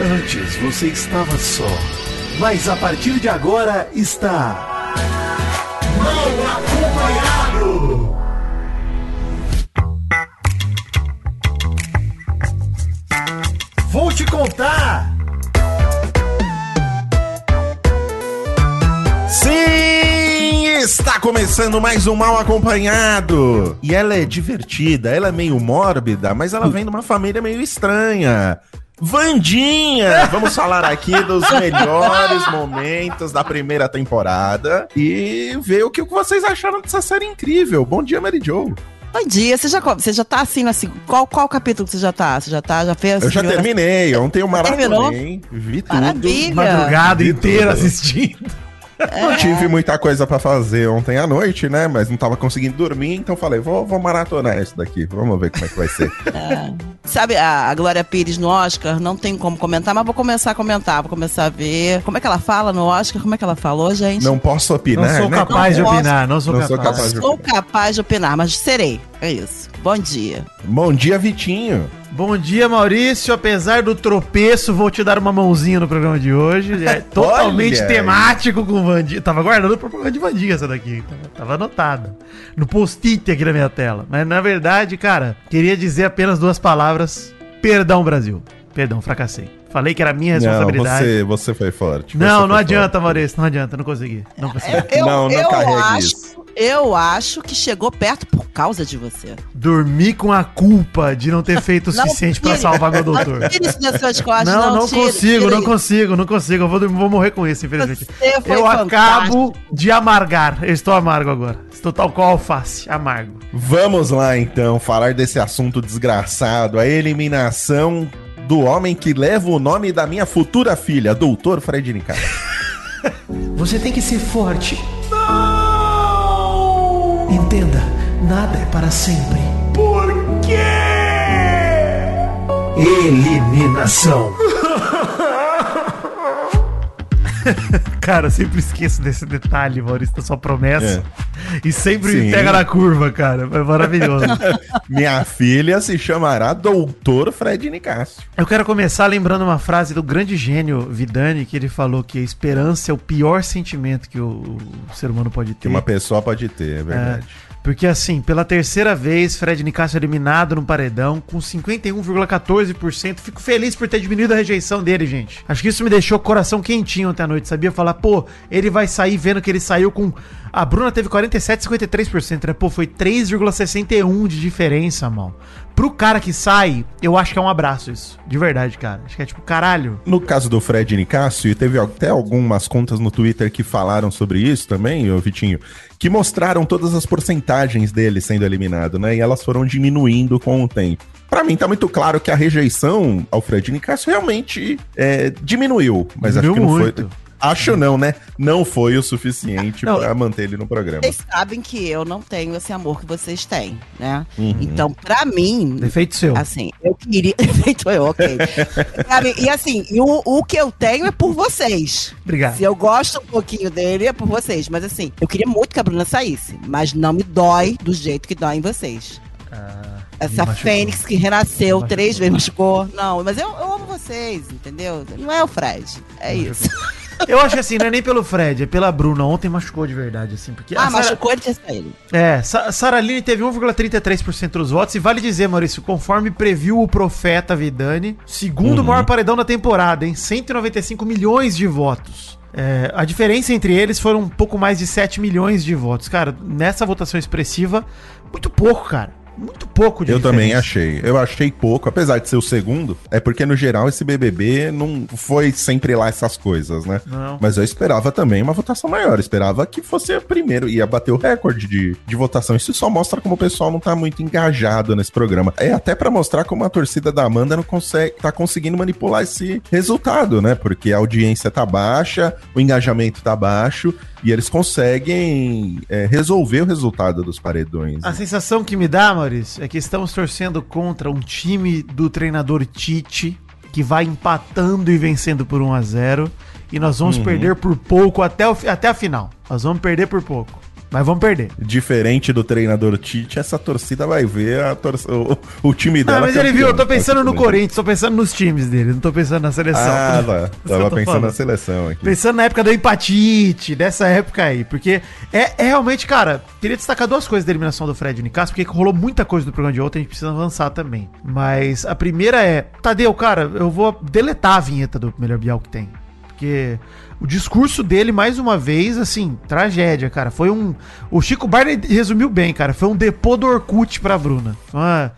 Antes você estava só, mas a partir de agora está. Mal acompanhado! Vou te contar! Sim! Está começando mais um Mal Acompanhado! E ela é divertida, ela é meio mórbida, mas ela vem de uma família meio estranha. Vandinha! Vamos falar aqui dos melhores momentos da primeira temporada e ver o que vocês acharam dessa série incrível. Bom dia, Mary Jo. Bom dia, você já, você já tá assim, assim, qual, qual capítulo que você já tá? Você já tá, já fez? Eu já terminei, ontem eu terminou? maratonei, vi tudo. Maravilha! Madrugada inteira assistindo. Não tive muita coisa pra fazer ontem à noite, né? Mas não tava conseguindo dormir, então falei, vou, vou maratonar isso daqui. Vamos ver como é que vai ser. Sabe, a, a Glória Pires no Oscar, não tem como comentar, mas vou começar a comentar, vou começar a ver. Como é que ela fala no Oscar? Como é que ela falou, gente? Não posso opinar, Não sou né? capaz de Não posso. opinar, não sou Não capaz. sou capaz. Não sou capaz de opinar, mas serei. É isso. Bom dia. Bom dia, Vitinho. Bom dia, Maurício. Apesar do tropeço, vou te dar uma mãozinha no programa de hoje. É totalmente Olha aí. temático com Vandinha. Tava guardando pro programa de Vandinha essa daqui. Tava, tava anotada. No post-it aqui na minha tela. Mas na verdade, cara, queria dizer apenas duas palavras. Perdão, Brasil. Perdão, fracassei. Falei que era minha Não, responsabilidade. você, você foi forte. Não, Você não foi adianta, forte. Maurício. Não adianta, não consegui. Não consegui. Eu, Não, não eu carregue acho, isso. Eu acho que chegou perto por causa de você. Dormi com a culpa de não ter feito o suficiente pra tire- salvar meu doutor. Não tire isso das suas costas, Não, não. não, tire, consigo, tire não consigo, não consigo. Eu vou, dormir- vou morrer com isso, infelizmente. Você foi Eu fantástico. acabo de amargar. Eu estou amargo agora. Estou tal qual alface, amargo. Vamos lá, então, falar desse assunto desgraçado. A eliminação do homem que leva o nome da minha futura filha, Doutor Fred Nicasso. Você tem que ser forte. Entenda, nada é para sempre. Por quê? Eliminação. Cara, eu sempre esqueço desse detalhe, Maurício, da sua promessa. E sempre Sim. me pega na curva, cara. É maravilhoso. minha filha se chamará Doutor Fred Nicasso. Eu quero começar lembrando uma frase do grande gênio Vidani, que ele falou que a esperança é o pior sentimento que o, o ser humano pode ter. Que uma pessoa pode ter, é verdade. Porque assim, pela terceira vez, Fred Nicasso é eliminado no paredão com 51,14%. Fico feliz por ter diminuído a rejeição dele, gente. Acho que isso me deixou o coração quentinho ontem à noite, sabia? Falar, pô, ele vai sair vendo que ele saiu com. A Bruna teve 47,53%, né? Pô, foi 3,61% de diferença, mal. Pro cara que sai, eu acho que é um abraço isso. De verdade, cara. Acho que é tipo, caralho. No caso do Fred Nicásio, e teve até algumas contas no Twitter que falaram sobre isso também, ô Vitinho, que mostraram todas as porcentagens dele sendo eliminado, né? E elas foram diminuindo com o tempo. Pra mim tá muito claro que a rejeição ao Fred Nicásio realmente é, diminuiu, mas acho que Diminuiu não muito. foi. Acho não, né? Não foi o suficiente Não. pra manter ele no programa. Vocês sabem que eu não tenho esse amor que vocês têm, né? Uhum. Então, pra mim, Defeito seu. assim, eu queria. Feito eu, ok. Mim, e assim, o, o que eu tenho é por vocês. Obrigado. Se eu gosto um pouquinho dele, é por vocês. Mas assim, eu queria muito que a Bruna saísse. Mas não me dói do jeito que dói em vocês. Essa me machucou. fênix que renasceu Me três vezes, machucou. Não, mas eu, eu amo vocês, entendeu? Não é o Fred. É isso. Eu acho que assim, não é nem pelo Fred, é pela Bruna. Ontem machucou de verdade, assim. Porque Ah, a Sara- machucou ele tinha saído. É, Sa Saraline teve 1,33% dos votos. E vale dizer, Maurício, conforme previu o profeta Vidani, segundo Uhum. maior paredão da temporada, em 195 milhões de votos. É, a diferença entre eles foram um pouco mais de 7 milhões de votos. Cara, nessa votação expressiva, muito pouco, cara. Muito pouco de Eu diferença. também achei. Eu achei pouco, apesar de ser o segundo. É porque, no geral, esse BBB não foi sempre lá essas coisas, né? Não. Mas eu esperava também uma votação maior. Eu esperava que fosse o primeiro. Ia bater o recorde de, de votação. Isso só mostra como o pessoal não tá muito engajado nesse programa. É até pra mostrar como a torcida da Amanda não consegue, tá conseguindo manipular esse resultado, né? Porque a audiência tá baixa, o engajamento tá baixo. E eles conseguem é, resolver o resultado dos paredões. A sensação que me dá, Maurício, é que estamos torcendo contra um time do treinador Tite que vai empatando e vencendo por 1 a 0 e nós vamos perder por pouco até, o, até a final. Nós vamos perder por pouco. Mas vamos perder. Diferente do treinador Tite, essa torcida vai ver a tor o, o time dela. Ah, mas ele campeão, viu, eu tô pensando no. Corinthians, tô pensando nos times dele, não tô pensando na seleção. Ah, tá. Tava pensando falando. na seleção aqui. Pensando na época da empatite, dessa época aí. Porque é, é realmente, cara, queria destacar duas coisas da eliminação do Fred Nicasso, porque rolou muita coisa do programa de ontem, a gente precisa avançar também. Mas a primeira é, Tadeu, cara, eu vou deletar a vinheta do Melhor Bial que tem. Porque o discurso dele, mais uma vez, assim, tragédia, cara. Foi um. O Chico Barney resumiu bem, cara. Foi um depô do Orkut pra Bruna. Uma-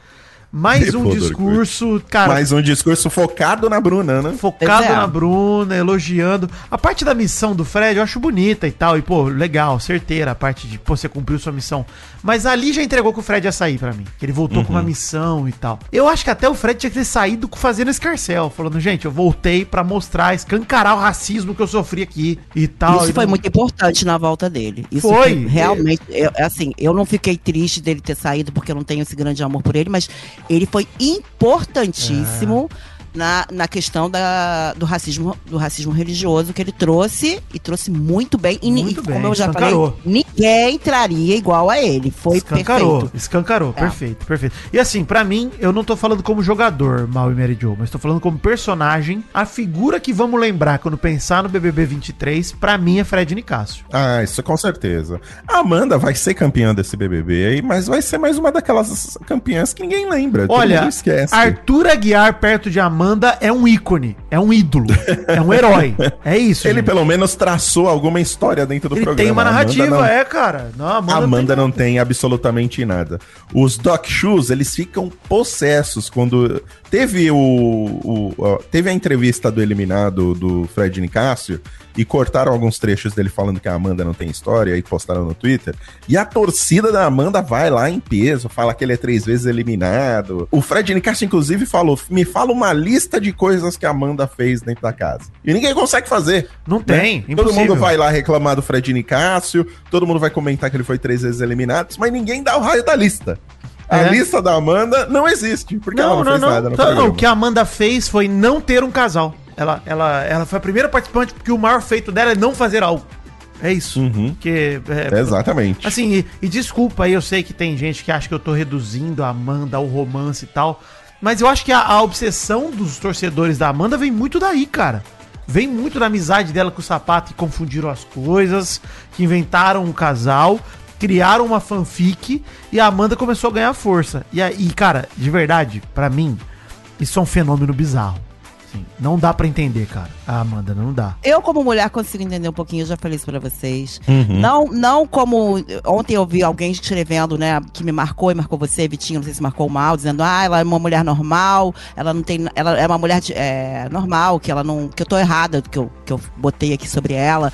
mais um discurso, cara Mais um discurso focado na Bruna, né? focado é. na Bruna, elogiando. A parte da missão do Fred eu acho bonita e tal. E, pô, legal, certeira a parte de, pô, você cumpriu sua missão. Mas ali já entregou que o Fred ia sair pra mim. Que ele voltou com uma Uhum. missão e tal. Eu acho que até o Fred tinha que ter saído fazendo escarcel. Falando, gente, eu voltei pra mostrar, escancarar o racismo que eu sofri aqui e tal. Isso E foi não- muito importante na volta dele. Isso Foi. foi, realmente, eu- assim, eu não fiquei triste dele ter saído porque eu não tenho esse grande amor por ele, mas ele foi importantíssimo na, na questão da, do, racismo, do racismo religioso que ele trouxe e trouxe muito bem. E, Muito e bem, como eu já escancarou. falei, ninguém traria igual a ele. Foi escancarou, perfeito. escancarou, É. perfeito, perfeito. E assim, pra mim, eu não tô falando como jogador, Mal e Mary Joe, mas tô falando como personagem, a figura que vamos lembrar quando pensar no BBB 23, pra mim é Fred Nicásio. Ah, isso com certeza. A Amanda vai ser campeã desse BBB aí, mas vai ser mais uma daquelas campeãs que ninguém lembra. Olha, esquece. Arthur Aguiar perto de Amanda é um ícone, é um ídolo, é um herói. É isso. Ele gente. pelo menos traçou alguma história dentro do Ele programa. tem uma narrativa, não- é, cara. Não, Amanda, Amanda tem- não tem absolutamente nada. Os Doc Shoes, eles ficam possessos quando teve o, o- ó, teve a entrevista do eliminado do Fred Nicásio e cortaram alguns trechos dele falando que a Amanda não tem história e postaram no Twitter. E a torcida da Amanda vai lá em peso, fala que ele é três vezes eliminado. O Fred Nicásio inclusive falou: "Me fala uma lista de coisas que a Amanda fez dentro da casa". E ninguém consegue fazer. Não tem, né? Todo impossível. mundo vai lá reclamar do Fred Nicásio, todo mundo vai comentar que ele foi três vezes eliminado, mas ninguém dá o raio da lista. A É. lista da Amanda não existe, porque ela não, fez nada no Tá, não, o que a Amanda fez foi não ter um casal. Ela, ela, ela foi a primeira participante porque o maior feito dela é não fazer algo. É isso. Uhum. Porque, é, Exatamente. Assim, e, e desculpa aí, eu sei que tem gente que acha que eu tô reduzindo a Amanda ao romance e tal. Mas eu acho que a, a obsessão dos torcedores da Amanda vem muito daí, cara. Vem muito da amizade dela com o sapato que confundiram as coisas, que inventaram um casal, criaram uma fanfic e a Amanda começou a ganhar força. E aí, cara, de verdade, pra mim, isso é um fenômeno bizarro. Assim, não dá pra entender, cara. A Amanda não dá. Eu, como mulher, consigo entender um pouquinho, eu já falei isso pra vocês. Uhum. Não, não como. Ontem eu vi alguém escrevendo, né, que me marcou e marcou você, Vitinho, não sei se marcou mal, dizendo, ah, ela é uma mulher normal, ela não tem. Ela é uma mulher de- é, normal, que ela não. que eu tô errada, que eu, que eu botei aqui sobre ela.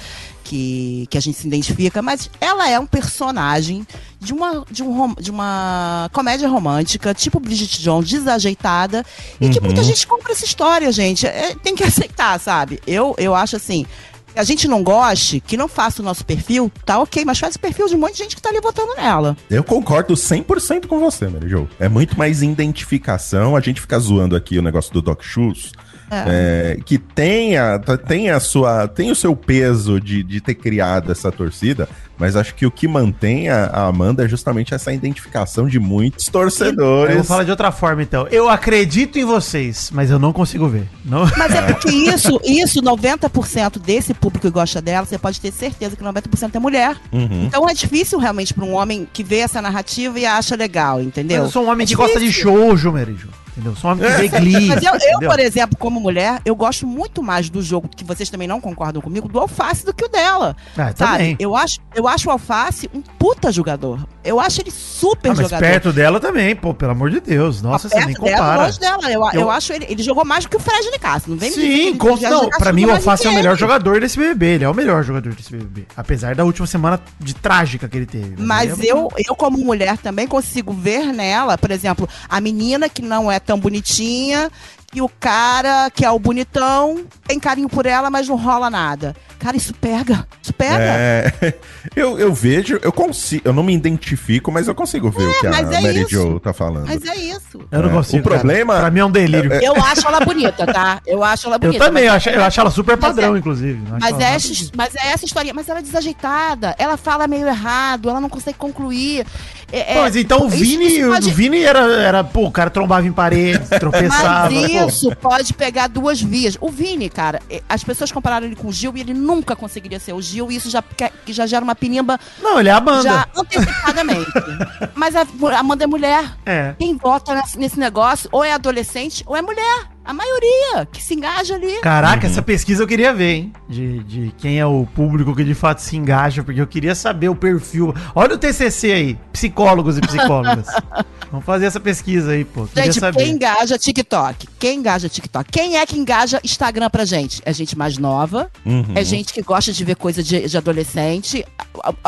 Que, que a gente se identifica, mas ela é um personagem de uma, de, um, de uma comédia romântica, tipo Bridget Jones, desajeitada, e que muita gente compra essa história, gente. É, tem que aceitar, sabe? Eu, eu acho assim, que a gente não goste, que não faça o nosso perfil, tá ok, mas faz o perfil de um monte de gente que tá ali votando nela. Eu concordo 100% com você, Mary Jo. É muito mais identificação. A gente fica zoando aqui o negócio do Doc Shoes. É, que tenha, tem a sua, tem o seu peso de, de ter criado essa torcida, mas acho que o que mantém a, a Amanda é justamente essa identificação de muitos torcedores. Eu vou falar de outra forma, então. Eu acredito em vocês, mas eu não consigo ver. Não... Mas é porque isso, isso, 90% desse público que gosta dela, você pode ter certeza que 90% é mulher. Uhum. Então é difícil realmente pra um homem que vê essa narrativa e acha legal, entendeu? Eu sou um homem É que gosta de difícil. shoujo, Merijo. Entendeu? Sou um homem que vê glee. Mas eu, eu, por exemplo, como mulher, eu gosto muito mais do jogo, que vocês também não concordam comigo, do Alface do que o dela. Ah, Sabe? também. Eu acho, eu acho o Alface um puta jogador. Eu acho ele super Ah, mas jogador. perto dela também, pô, pelo amor de Deus. Nossa, você nem perto dela, compara. longe dela. Eu, eu... Eu- acho ele. Ele jogou mais do que o Fred Nicasso. Não vem Sim, com, não, pra mim o Alface é o melhor jogador desse BBB. Ele é o melhor jogador desse BBB. Apesar da última semana de trágica que ele teve. Mas é eu, eu, como mulher, também consigo ver nela, por exemplo, a menina que não é tão bonitinha, e o cara que é o bonitão, tem carinho por ela, mas não rola nada. Cara, isso pega. Isso pega. É, eu, eu vejo, eu consigo, eu não me identifico, mas eu consigo ver o que a mas é Mary isso. Jo tá falando. Mas é isso. Eu não É, consigo. o problema- Cara. Pra mim é um delírio. Eu acho ela bonita, tá? Eu acho ela Eu bonita. também, mas- eu acho, eu acho ela super Mas padrão, é- inclusive. Eu Mas é, essa, mas é essa história. Mas ela é desajeitada. Ela fala meio errado. Ela não consegue concluir. É, Pô, mas então o isso- Vini, isso pode- o Vini era, era, pô, o cara trombava em parede, tropeçava. Mas pô. isso pode pegar duas vias. O Vini, cara, eh, as pessoas compararam ele com o Gil e ele nunca conseguiria ser o Gil. E isso já, já gera uma pinimba Não, ele é a Amanda. já antecipadamente. Mas a a Amanda é mulher. É. Quem vota nesse negócio ou é adolescente ou é mulher. A maioria que se engaja ali. Caraca, essa pesquisa eu queria ver, hein? De, de quem é o público que de fato se engaja, porque eu queria saber o perfil. Olha o TCC aí, psicólogos e psicólogas. Vamos fazer essa pesquisa aí, pô. Queria Gente, saber. quem engaja TikTok? Quem engaja TikTok? Quem é que engaja Instagram pra gente? É gente mais nova, Uhum. é gente que gosta de ver coisa de, de adolescente.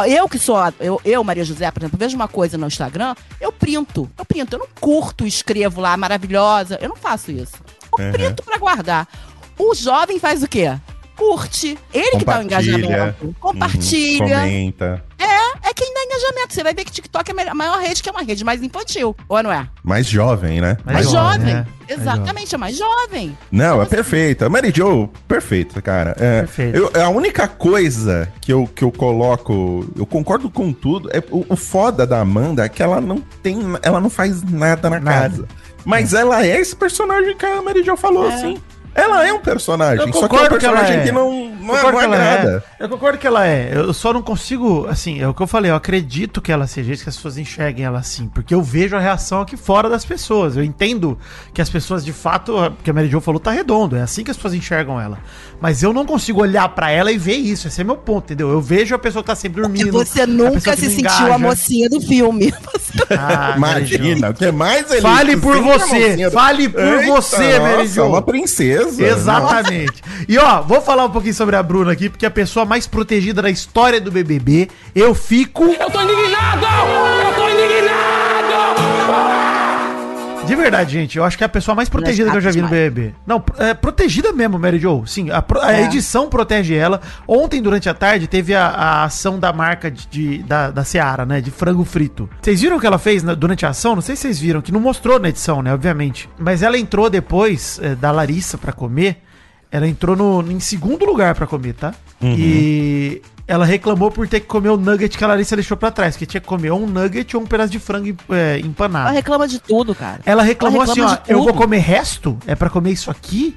Eu que sou, eu, eu, Maria José, por exemplo, vejo uma coisa no Instagram, eu printo. Eu printo, eu não curto, escrevo lá, maravilhosa. Eu não faço isso. Eu Uhum. printo pra guardar. O jovem faz o quê? Curte. Ele que dá o Compartilha. engajamento. Uhum, Compartilha. comenta. É quem dá engajamento. Você vai ver que TikTok é a maior rede, que é uma rede mais infantil. Ou não é? Mais jovem, né? Mais Mais jovem, jovem. Mais Exatamente, é mais jovem. Não, é perfeita. Mary Jo, perfeita, cara. É, Perfeito. eu- a única coisa que eu, que eu coloco, eu concordo com tudo, é o, o foda da Amanda é que ela não tem, ela não faz nada na Nada. casa. Mas ela é esse personagem que a Mary Jo falou, É. assim. Ela é um personagem, Eu só que é um concordo que ela personagem é. que não, não, é, não agrada. é. Eu concordo que ela é. Eu só não consigo, assim, é o que eu falei, eu acredito que ela seja isso, que as pessoas enxerguem ela assim, porque eu vejo a reação aqui fora das pessoas. Eu entendo que as pessoas de fato, que a Mary Jo falou, tá redondo, é assim que as pessoas enxergam ela. Mas eu não consigo olhar pra ela e ver isso, esse é meu ponto, entendeu? Eu vejo a pessoa que tá sempre dormindo. você a nunca se sentiu a mocinha do filme. Ah. Imagina, o que mais ele Fale por você, fale por você, Mary Jo. uma princesa. Exatamente. E ó, vou falar um pouquinho sobre a Bruna aqui, porque é a pessoa mais protegida da história do BBB, eu fico. Eu tô indignado! Eu tô indignado! De verdade, gente, eu acho que é a pessoa mais protegida que eu já vi no BBB. Não, é protegida mesmo, Mary Jo. Sim, a, pro- a É. edição protege ela. Ontem, durante a tarde, teve a, a ação da marca de, de- da, da Seara, né? De frango frito. Vocês viram o que ela fez na- durante a ação? Não sei se vocês viram, que não mostrou na edição, né? Obviamente. Mas ela entrou depois é, da Larissa pra comer. Ela entrou no, em segundo lugar pra comer, tá? E ela reclamou por ter que comer o nugget que a Larissa deixou pra trás. Que tinha que comer ou um nugget ou um pedaço de frango é, empanado. Ela reclama de tudo, cara. Ela reclamou Ela assim, reclama ó, de eu vou comer resto? É pra comer isso aqui?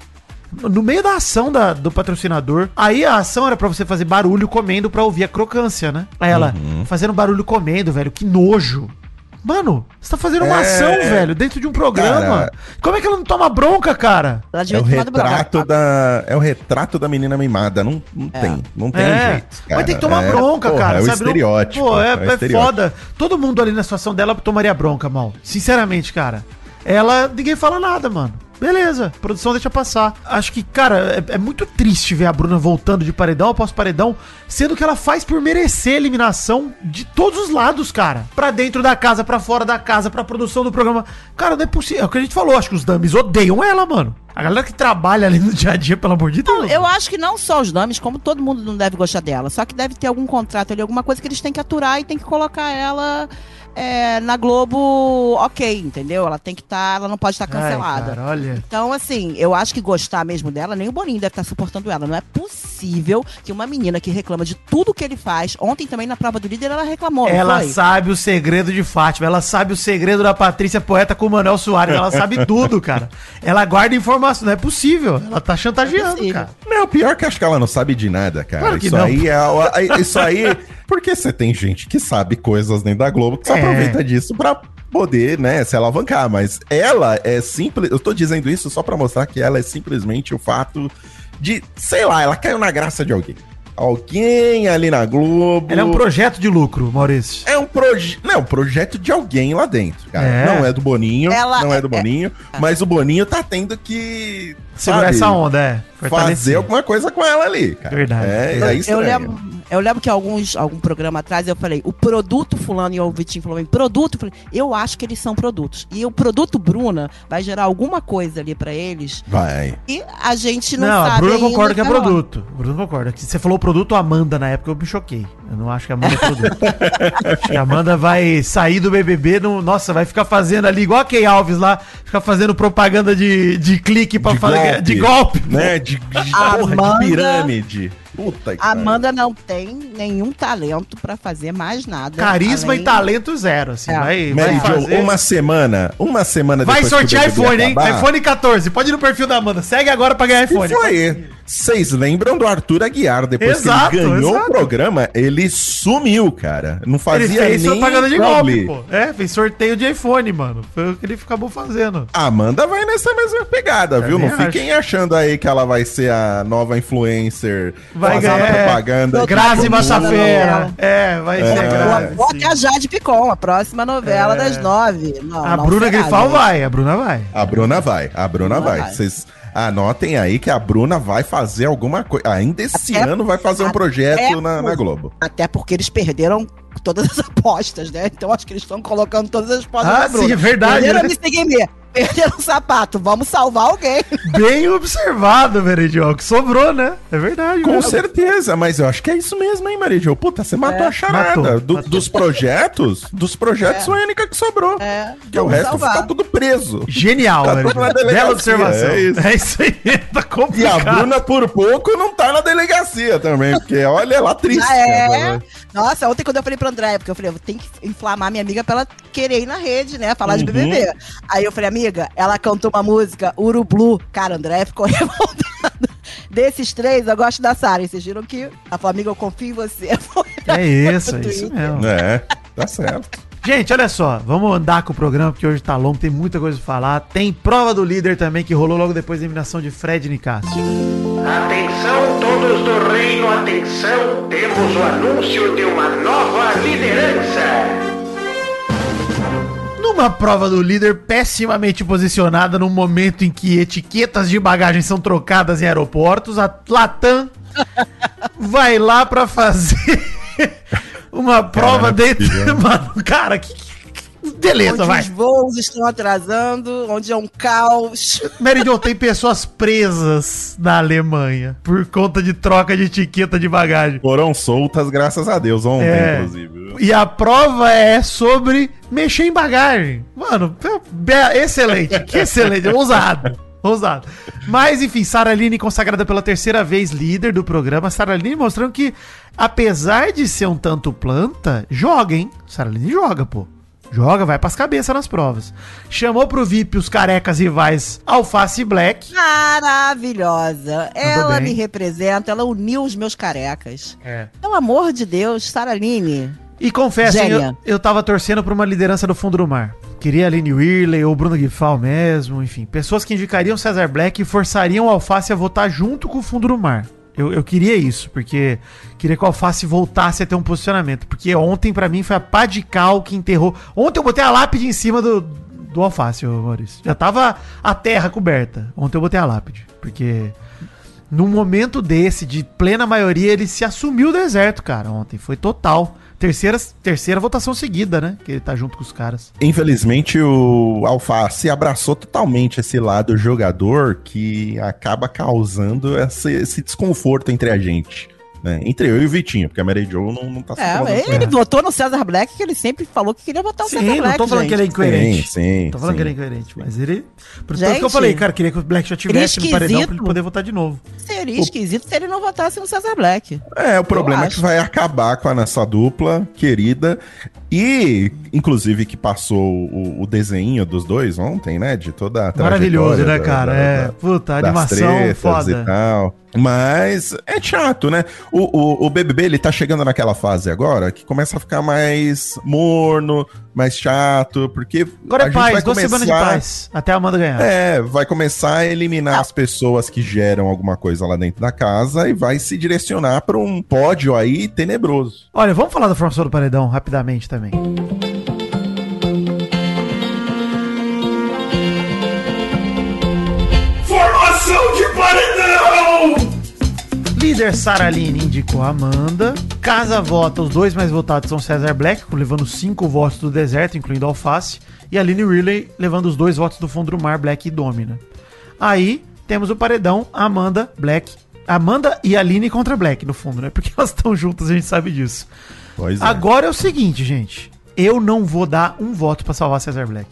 No meio da ação da- do patrocinador. Aí a ação era pra você fazer barulho comendo pra ouvir a crocância, né? Aí ela, Uhum. fazendo barulho comendo, velho, que nojo. Mano, você tá fazendo uma É, ação, velho, dentro de um programa. cara. Como é que ela não toma bronca, cara? Ela É devia o ter tomado retrato bronca. da é o retrato da menina mimada, não, não tem, não tem É, jeito. mas tem que tomar É, bronca, porra, cara. É o sabe? Não- estereótipo. Pô, é, o é estereótipo. foda. Todo mundo ali na situação dela tomaria bronca, mal. Sinceramente, cara. Ela, ninguém fala nada, mano. Beleza, produção deixa passar. Acho que, cara, é, é muito triste ver a Bruna voltando de paredão após paredão, sendo que ela faz por merecer eliminação de todos os lados, cara. Pra dentro da casa, pra fora da casa, pra produção do programa. Cara, não é possível. É o que a gente falou, acho que os dummies odeiam ela, mano. A galera que trabalha ali no dia a dia, pelo amor de Deus. Não, eu acho que não só os nomes, como todo mundo não deve gostar dela. Só que deve ter algum contrato ali, alguma coisa que eles têm que aturar e tem que colocar ela é, na Globo ok, entendeu? Ela tem que estar, ela não pode estar Ai, cancelada. cara, olha. Então, assim, eu acho que gostar mesmo dela, nem o Boninho deve estar suportando ela. Não é possível que uma menina que reclama de tudo que ele faz. Ontem também na prova do líder ela reclamou. Ela foi? sabe o segredo de Fátima, ela sabe o segredo da Patrícia Poeta com o Manuel Soares, ela sabe tudo, cara. Ela guarda informação, não é possível. Ela tá chantageando, É cara. Não, pior que acho que ela não sabe de nada, cara. Claro que isso não. aí é é- isso aí porque você tem gente que sabe coisas dentro da Globo que se É. aproveita disso pra poder, né, se alavancar, mas ela é simples, eu tô dizendo isso só pra mostrar que ela é simplesmente o fato de, sei lá, ela caiu na graça de alguém. Alguém ali na Globo. Ela é um projeto de lucro, Maurício. É um projeto. Não, um projeto de alguém lá dentro, cara. É. Não é do Boninho. Ela não é é- do Boninho. Mas o Boninho tá tendo que. Segurar sabe, essa onda, é. Fazer alguma coisa com ela ali, cara. Verdade. É, Eu, é eu estranho. lembro, Eu lembro que alguns, algum programa atrás eu falei, o produto fulano e o Vitinho falou, produto, eu falei, eu acho que eles são produtos. E o produto Bruna vai gerar alguma coisa ali pra eles Vai. e a gente não, Não, sabe a Bruna concorda que é produto. A Bruna concorda. Que Você falou produto Amanda na época, eu me choquei. Eu não acho que a Amanda é produto. acho que a Amanda vai sair do BBB, no, nossa, vai ficar fazendo ali, igual a Key Alves lá, ficar fazendo propaganda de, de clique pra De fazer. Golpe. De golpe. Né? De, de, porra, de pirâmide. Puta que Amanda não tem nenhum talento pra fazer mais nada. Carisma além- e talento zero, assim. É. Vai. Mary vai Jo, fazer. uma semana, uma semana Vai depois que o sortear iPhone, hein? acabar, iPhone 14. Pode ir no perfil da Amanda. Segue agora pra ganhar iPhone. foi. Vocês lembram do Arthur Aguiar? Depois Exato, que ele ganhou exato. o programa, ele sumiu, cara. Não Ele fazia fez nem propaganda de golpe, pô. É, fez sorteio de iPhone, mano. Foi o que ele acabou fazendo. A Amanda vai nessa mesma pegada, viu? Não Também fiquem achando aí que ela vai ser a nova influencer Vai fazendo ganhar- propaganda. Grazi Massafera. É, vai ser É. Grazi. Ou até a Jade Picon, a próxima novela É. das nove. Não, A não Bruna Grifal gente. vai, a Bruna vai. A Bruna vai, a Bruna Bruna vai. vai. Vocês anotem aí que a Bruna vai fazer alguma coisa. Ainda esse Até- ano vai fazer um projeto na, na Globo. Até porque eles perderam todas as apostas, né? Então acho que eles estão colocando todas as apostas Ah, na Bruna. sim, é verdade, Perderam né? a Miss Guimê, perderam o sapato. Vamos salvar alguém. Bem observado, Veridiol, que sobrou, né? É verdade. Com né? certeza, mas eu acho que é isso mesmo, hein, Maridio? Puta, você matou É. a charada. Matou, Do- matou. Dos projetos, dos projetos, foi a única que sobrou. É, Porque o resto salvar. ficou tudo preso. Genial, Tá Veridiol. tudo na delegacia, Bela observação. é isso. É isso aí, tá E a complicado. Bruna, por pouco, não tá na delegacia também, porque olha, ela triste. Ah, é? cara. Nossa, ontem quando eu falei pra André, porque eu falei, eu tenho que inflamar minha amiga pra ela querer ir na rede, né? Falar de Uhum. BBB. Aí eu falei, amiga, ela cantou uma música, Urublu. Cara, André ficou revoltado. Desses três, eu gosto da Sara. E vocês viram que falou, amiga, eu confio em você. É isso, é isso mesmo. É, tá certo. Gente, olha só, vamos andar com o programa porque hoje tá longo, tem muita coisa pra falar. Tem prova do líder também que rolou logo depois da eliminação de Fred Nicasso. Atenção todos do reino, atenção, temos o anúncio de uma nova liderança. Numa prova do líder pessimamente posicionada num momento em que etiquetas de bagagem são trocadas em aeroportos, a Latam vai lá pra fazer uma prova é dentro. possível. Mano, cara, que. que- Beleza, onde vai. os voos estão atrasando, onde é um caos. Meridion, tem pessoas presas na Alemanha por conta de troca de etiqueta de bagagem. Foram soltas, graças a Deus, ontem, É. inclusive. E a prova é sobre mexer em bagagem. Mano, be- excelente. Que excelente. Ousado. Ousado. Mas, enfim, Sara Aline consagrada pela terceira vez líder do programa. Sara Aline mostrando que, apesar de ser um tanto planta, joga, hein? Sara Aline joga, pô. Joga, vai pras cabeças nas provas. Chamou pro VIP os carecas rivais Alface Black. Maravilhosa. Ela me representa, ela uniu os meus carecas. É. Pelo amor de Deus, Saraline. E confessem, eu, eu tava torcendo pra uma liderança do fundo do mar. Queria a Aline Whirley ou Bruno Guifal mesmo, enfim. Pessoas que indicariam Cesar Black e forçariam o Alface a votar junto com o fundo do mar. Eu, eu queria isso, porque queria que o Alface voltasse a ter um posicionamento. Porque ontem, pra mim, foi a pá de cal que enterrou. Ontem eu botei a lápide em cima do, do Alface, Maurício. Já tava a terra coberta. Ontem eu botei a lápide. Porque num momento desse, de plena maioria, ele se assumiu o deserto, cara, ontem. Foi total. Terceira, terceira votação seguida, né? Que ele tá junto com os caras. Infelizmente, o Alface abraçou totalmente esse lado jogador que acaba causando esse, esse desconforto entre a gente. Né? Entre eu e o Vitinho, porque a Mary Jo não, não tá se É, ele votou no César Black, que ele sempre falou que queria votar o César Sim, não Black. tô falando gente. que ele é incoerente. Sim, sim, Não tô falando sim. que ele é incoerente, mas ele. Por tanto Gente, que eu falei, cara, queria que o Black já tivesse no paredão pra ele poder votar de novo. Seria esquisito se ele não votasse no César Black. É, o problema é que acho. vai acabar com a nossa dupla querida. E, inclusive, que passou o, o desenho dos dois ontem, né? De toda a Maravilhoso, né, cara? da- é. da- Puta, das animação foda. e tal. Mas é chato, né? O, o, o BBB, ele tá chegando naquela fase agora que começa a ficar mais morno, mais chato, porque Agora é paz, duas semanas de paz. Até a Amanda ganhar. É, vai começar a eliminar as pessoas que geram alguma coisa lá dentro da casa e vai se direcionar para um pódio aí tenebroso. Olha, vamos falar da formação do paredão rapidamente também. Formação de paredão! líder Sara Aline indicou Amanda. Casa vota, os dois mais votados são César Black, levando cinco votos do deserto, incluindo Alface. E Aline Riley levando os dois votos do fundo do mar, Black e Domina. Aí temos o paredão Amanda, Black. Amanda e Aline contra Black, no fundo, né? Porque elas estão juntas, a gente sabe disso. Pois é. Agora é o seguinte, gente. Eu não vou dar um voto pra salvar César Black.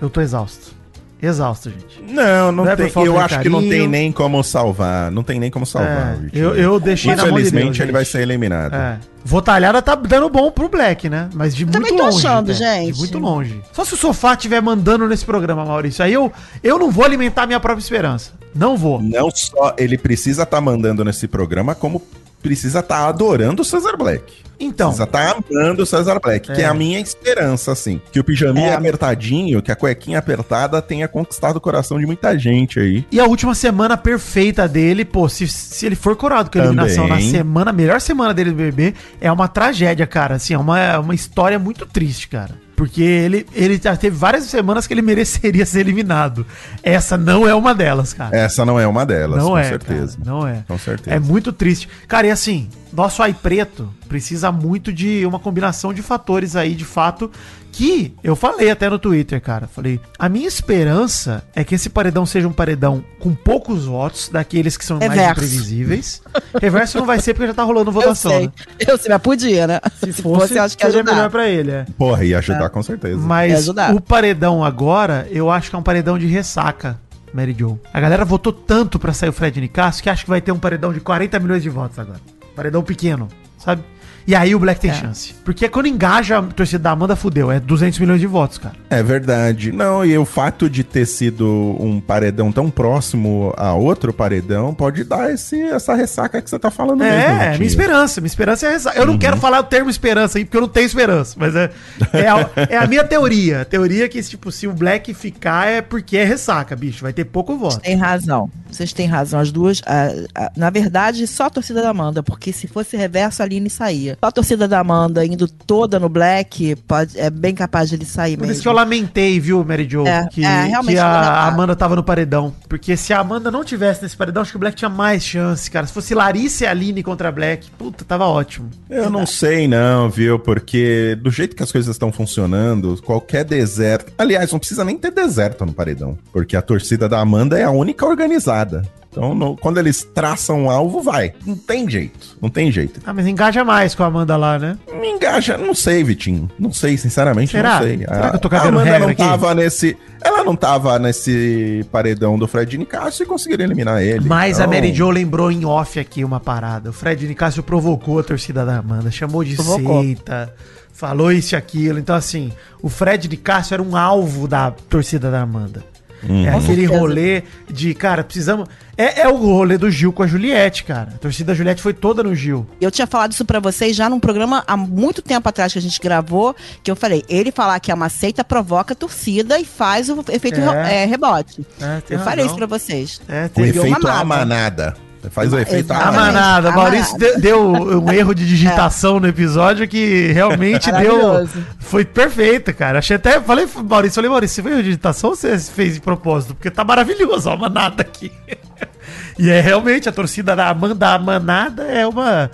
Eu tô exausto. Exausto, gente. Não, não, Não é tem. falta Eu acho que não carinho. tem nem como salvar. Não tem nem como salvar. É, eu, eu deixei na mão de Deus, Infelizmente, ele gente. vai ser eliminado. É. Votalhada tá dando bom pro Black, né? Mas de Também muito tô longe. achando, né? gente. De muito longe. Só se o sofá estiver mandando nesse programa, Maurício. Aí eu, eu não vou alimentar minha própria esperança. Não vou. Não só ele precisa estar mandando nesse programa, como precisa estar adorando o Cesar Black. Então, Precisa estar amando o Cesar Black, que É. é a minha esperança, assim. Que o pijaminha É. apertadinho, que a cuequinha apertada tenha conquistado o coração de muita gente aí. e a última semana perfeita dele, pô, se, se ele for coroado com a eliminação Também. na semana, a melhor semana dele do BBB, é uma tragédia, cara. Assim, é uma, é uma história muito triste, cara. Porque ele, ele já teve várias semanas que ele mereceria ser eliminado. Essa não é uma delas, cara. Essa não é uma delas, não com é, certeza. cara, não é. Com certeza. É muito triste. Cara, e assim, nosso ai preto precisa muito de uma combinação de fatores aí, de fato, que eu falei até no Twitter, cara. Falei, a minha esperança é que esse paredão seja um paredão com poucos votos, daqueles que são mais Reverso. imprevisíveis. Reverso não vai ser porque já tá rolando Eu votação, sei. né? Eu sei, mas podia, né? Se fosse, acho que seria ajudar. melhor pra ele, é. Porra, ia ajudar com certeza. Mas o paredão agora, eu acho que é um paredão de ressaca, Mary Jo. A galera votou tanto pra sair o Fred Nicasso que acho que vai ter um paredão de 40 milhões de votos agora. Paredão pequeno, sabe? E aí o Black tem É. chance. Porque quando engaja a torcida da Amanda, fudeu. É 200 milhões de votos, cara. É verdade. Não, e o fato de ter sido um paredão tão próximo a outro paredão pode dar esse, essa ressaca que você tá falando É, mesmo, minha Vitinho. esperança. Minha esperança é ressaca. Eu não quero falar o termo esperança aí, porque eu não tenho esperança. Mas é, é, a, é a minha teoria. A teoria é que, tipo, se o Black ficar é porque é ressaca, bicho. Vai ter pouco voto. Tem razão. Vocês têm razão. As duas. a- a- na verdade, só a torcida da Amanda, porque se fosse reverso, a Aline saía. Só a torcida da Amanda indo toda no Black, pode, é bem capaz de ele sair Por mesmo. isso que eu lamentei, viu, Mary Jo, É, que, é, que a. Amanda tava no paredão. Porque se a Amanda não tivesse nesse paredão, acho que o Black tinha mais chance, cara. Se fosse Larissa e Aline contra a Black, puta, tava ótimo. Eu não sei não, viu? Porque do jeito que as coisas estão funcionando, qualquer deserto... Aliás, não precisa nem ter deserto no paredão. Porque a torcida da Amanda é a única organizada. Então, no- quando eles traçam um alvo, vai. Não tem jeito. Não tem jeito. Ah, mas engaja mais com a Amanda lá, né? Me engaja, não sei, Vitinho. Não sei, sinceramente, Será? não sei. Será que eu tô a Amanda regra não aqui? tava nesse. Ela não tava nesse paredão do Fred Nicásio e conseguiram eliminar ele. Mas a Então, Mary Jo lembrou em off aqui uma parada. O Fred Nicásio provocou a torcida da Amanda, chamou de Provocou. seita, falou isso e aquilo. Então, assim, o Fred Nicásio era um alvo da torcida da Amanda. É Com aquele rolê de, cara, precisamos. É, é o rolê do Gil com a Juliette, cara. A torcida da Juliette foi toda no Gil. Eu tinha falado isso pra vocês já num programa há muito tempo atrás que a gente gravou, que eu falei, ele falar que é uma seita provoca a torcida e faz o efeito É. re- é, rebote. É, tem eu falei isso pra vocês. É, O teve Deu efeito uma a manada. manada. Faz o efeito a manada. Maurício manada. de- deu um erro de digitação no episódio que realmente deu. Foi perfeito, cara. Achei até. Falei, Maurício, falei, Maurício, você foi erro de digitação ou você fez de propósito? Porque tá maravilhoso, ó, a manada aqui. e é realmente a torcida da Amanda a manada é uma.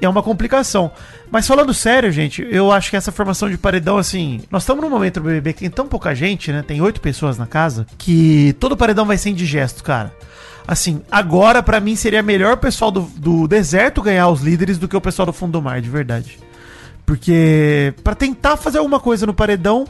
É uma complicação. Mas falando sério, gente, eu acho que essa formação de paredão, assim. Nós estamos num momento do BBB que tem tão pouca gente, né? Tem oito pessoas na casa, que todo paredão vai ser indigesto, cara. Assim, agora pra mim seria melhor o pessoal do, do deserto ganhar os líderes do que o pessoal do fundo do mar, de verdade. Porque pra tentar fazer alguma coisa no paredão,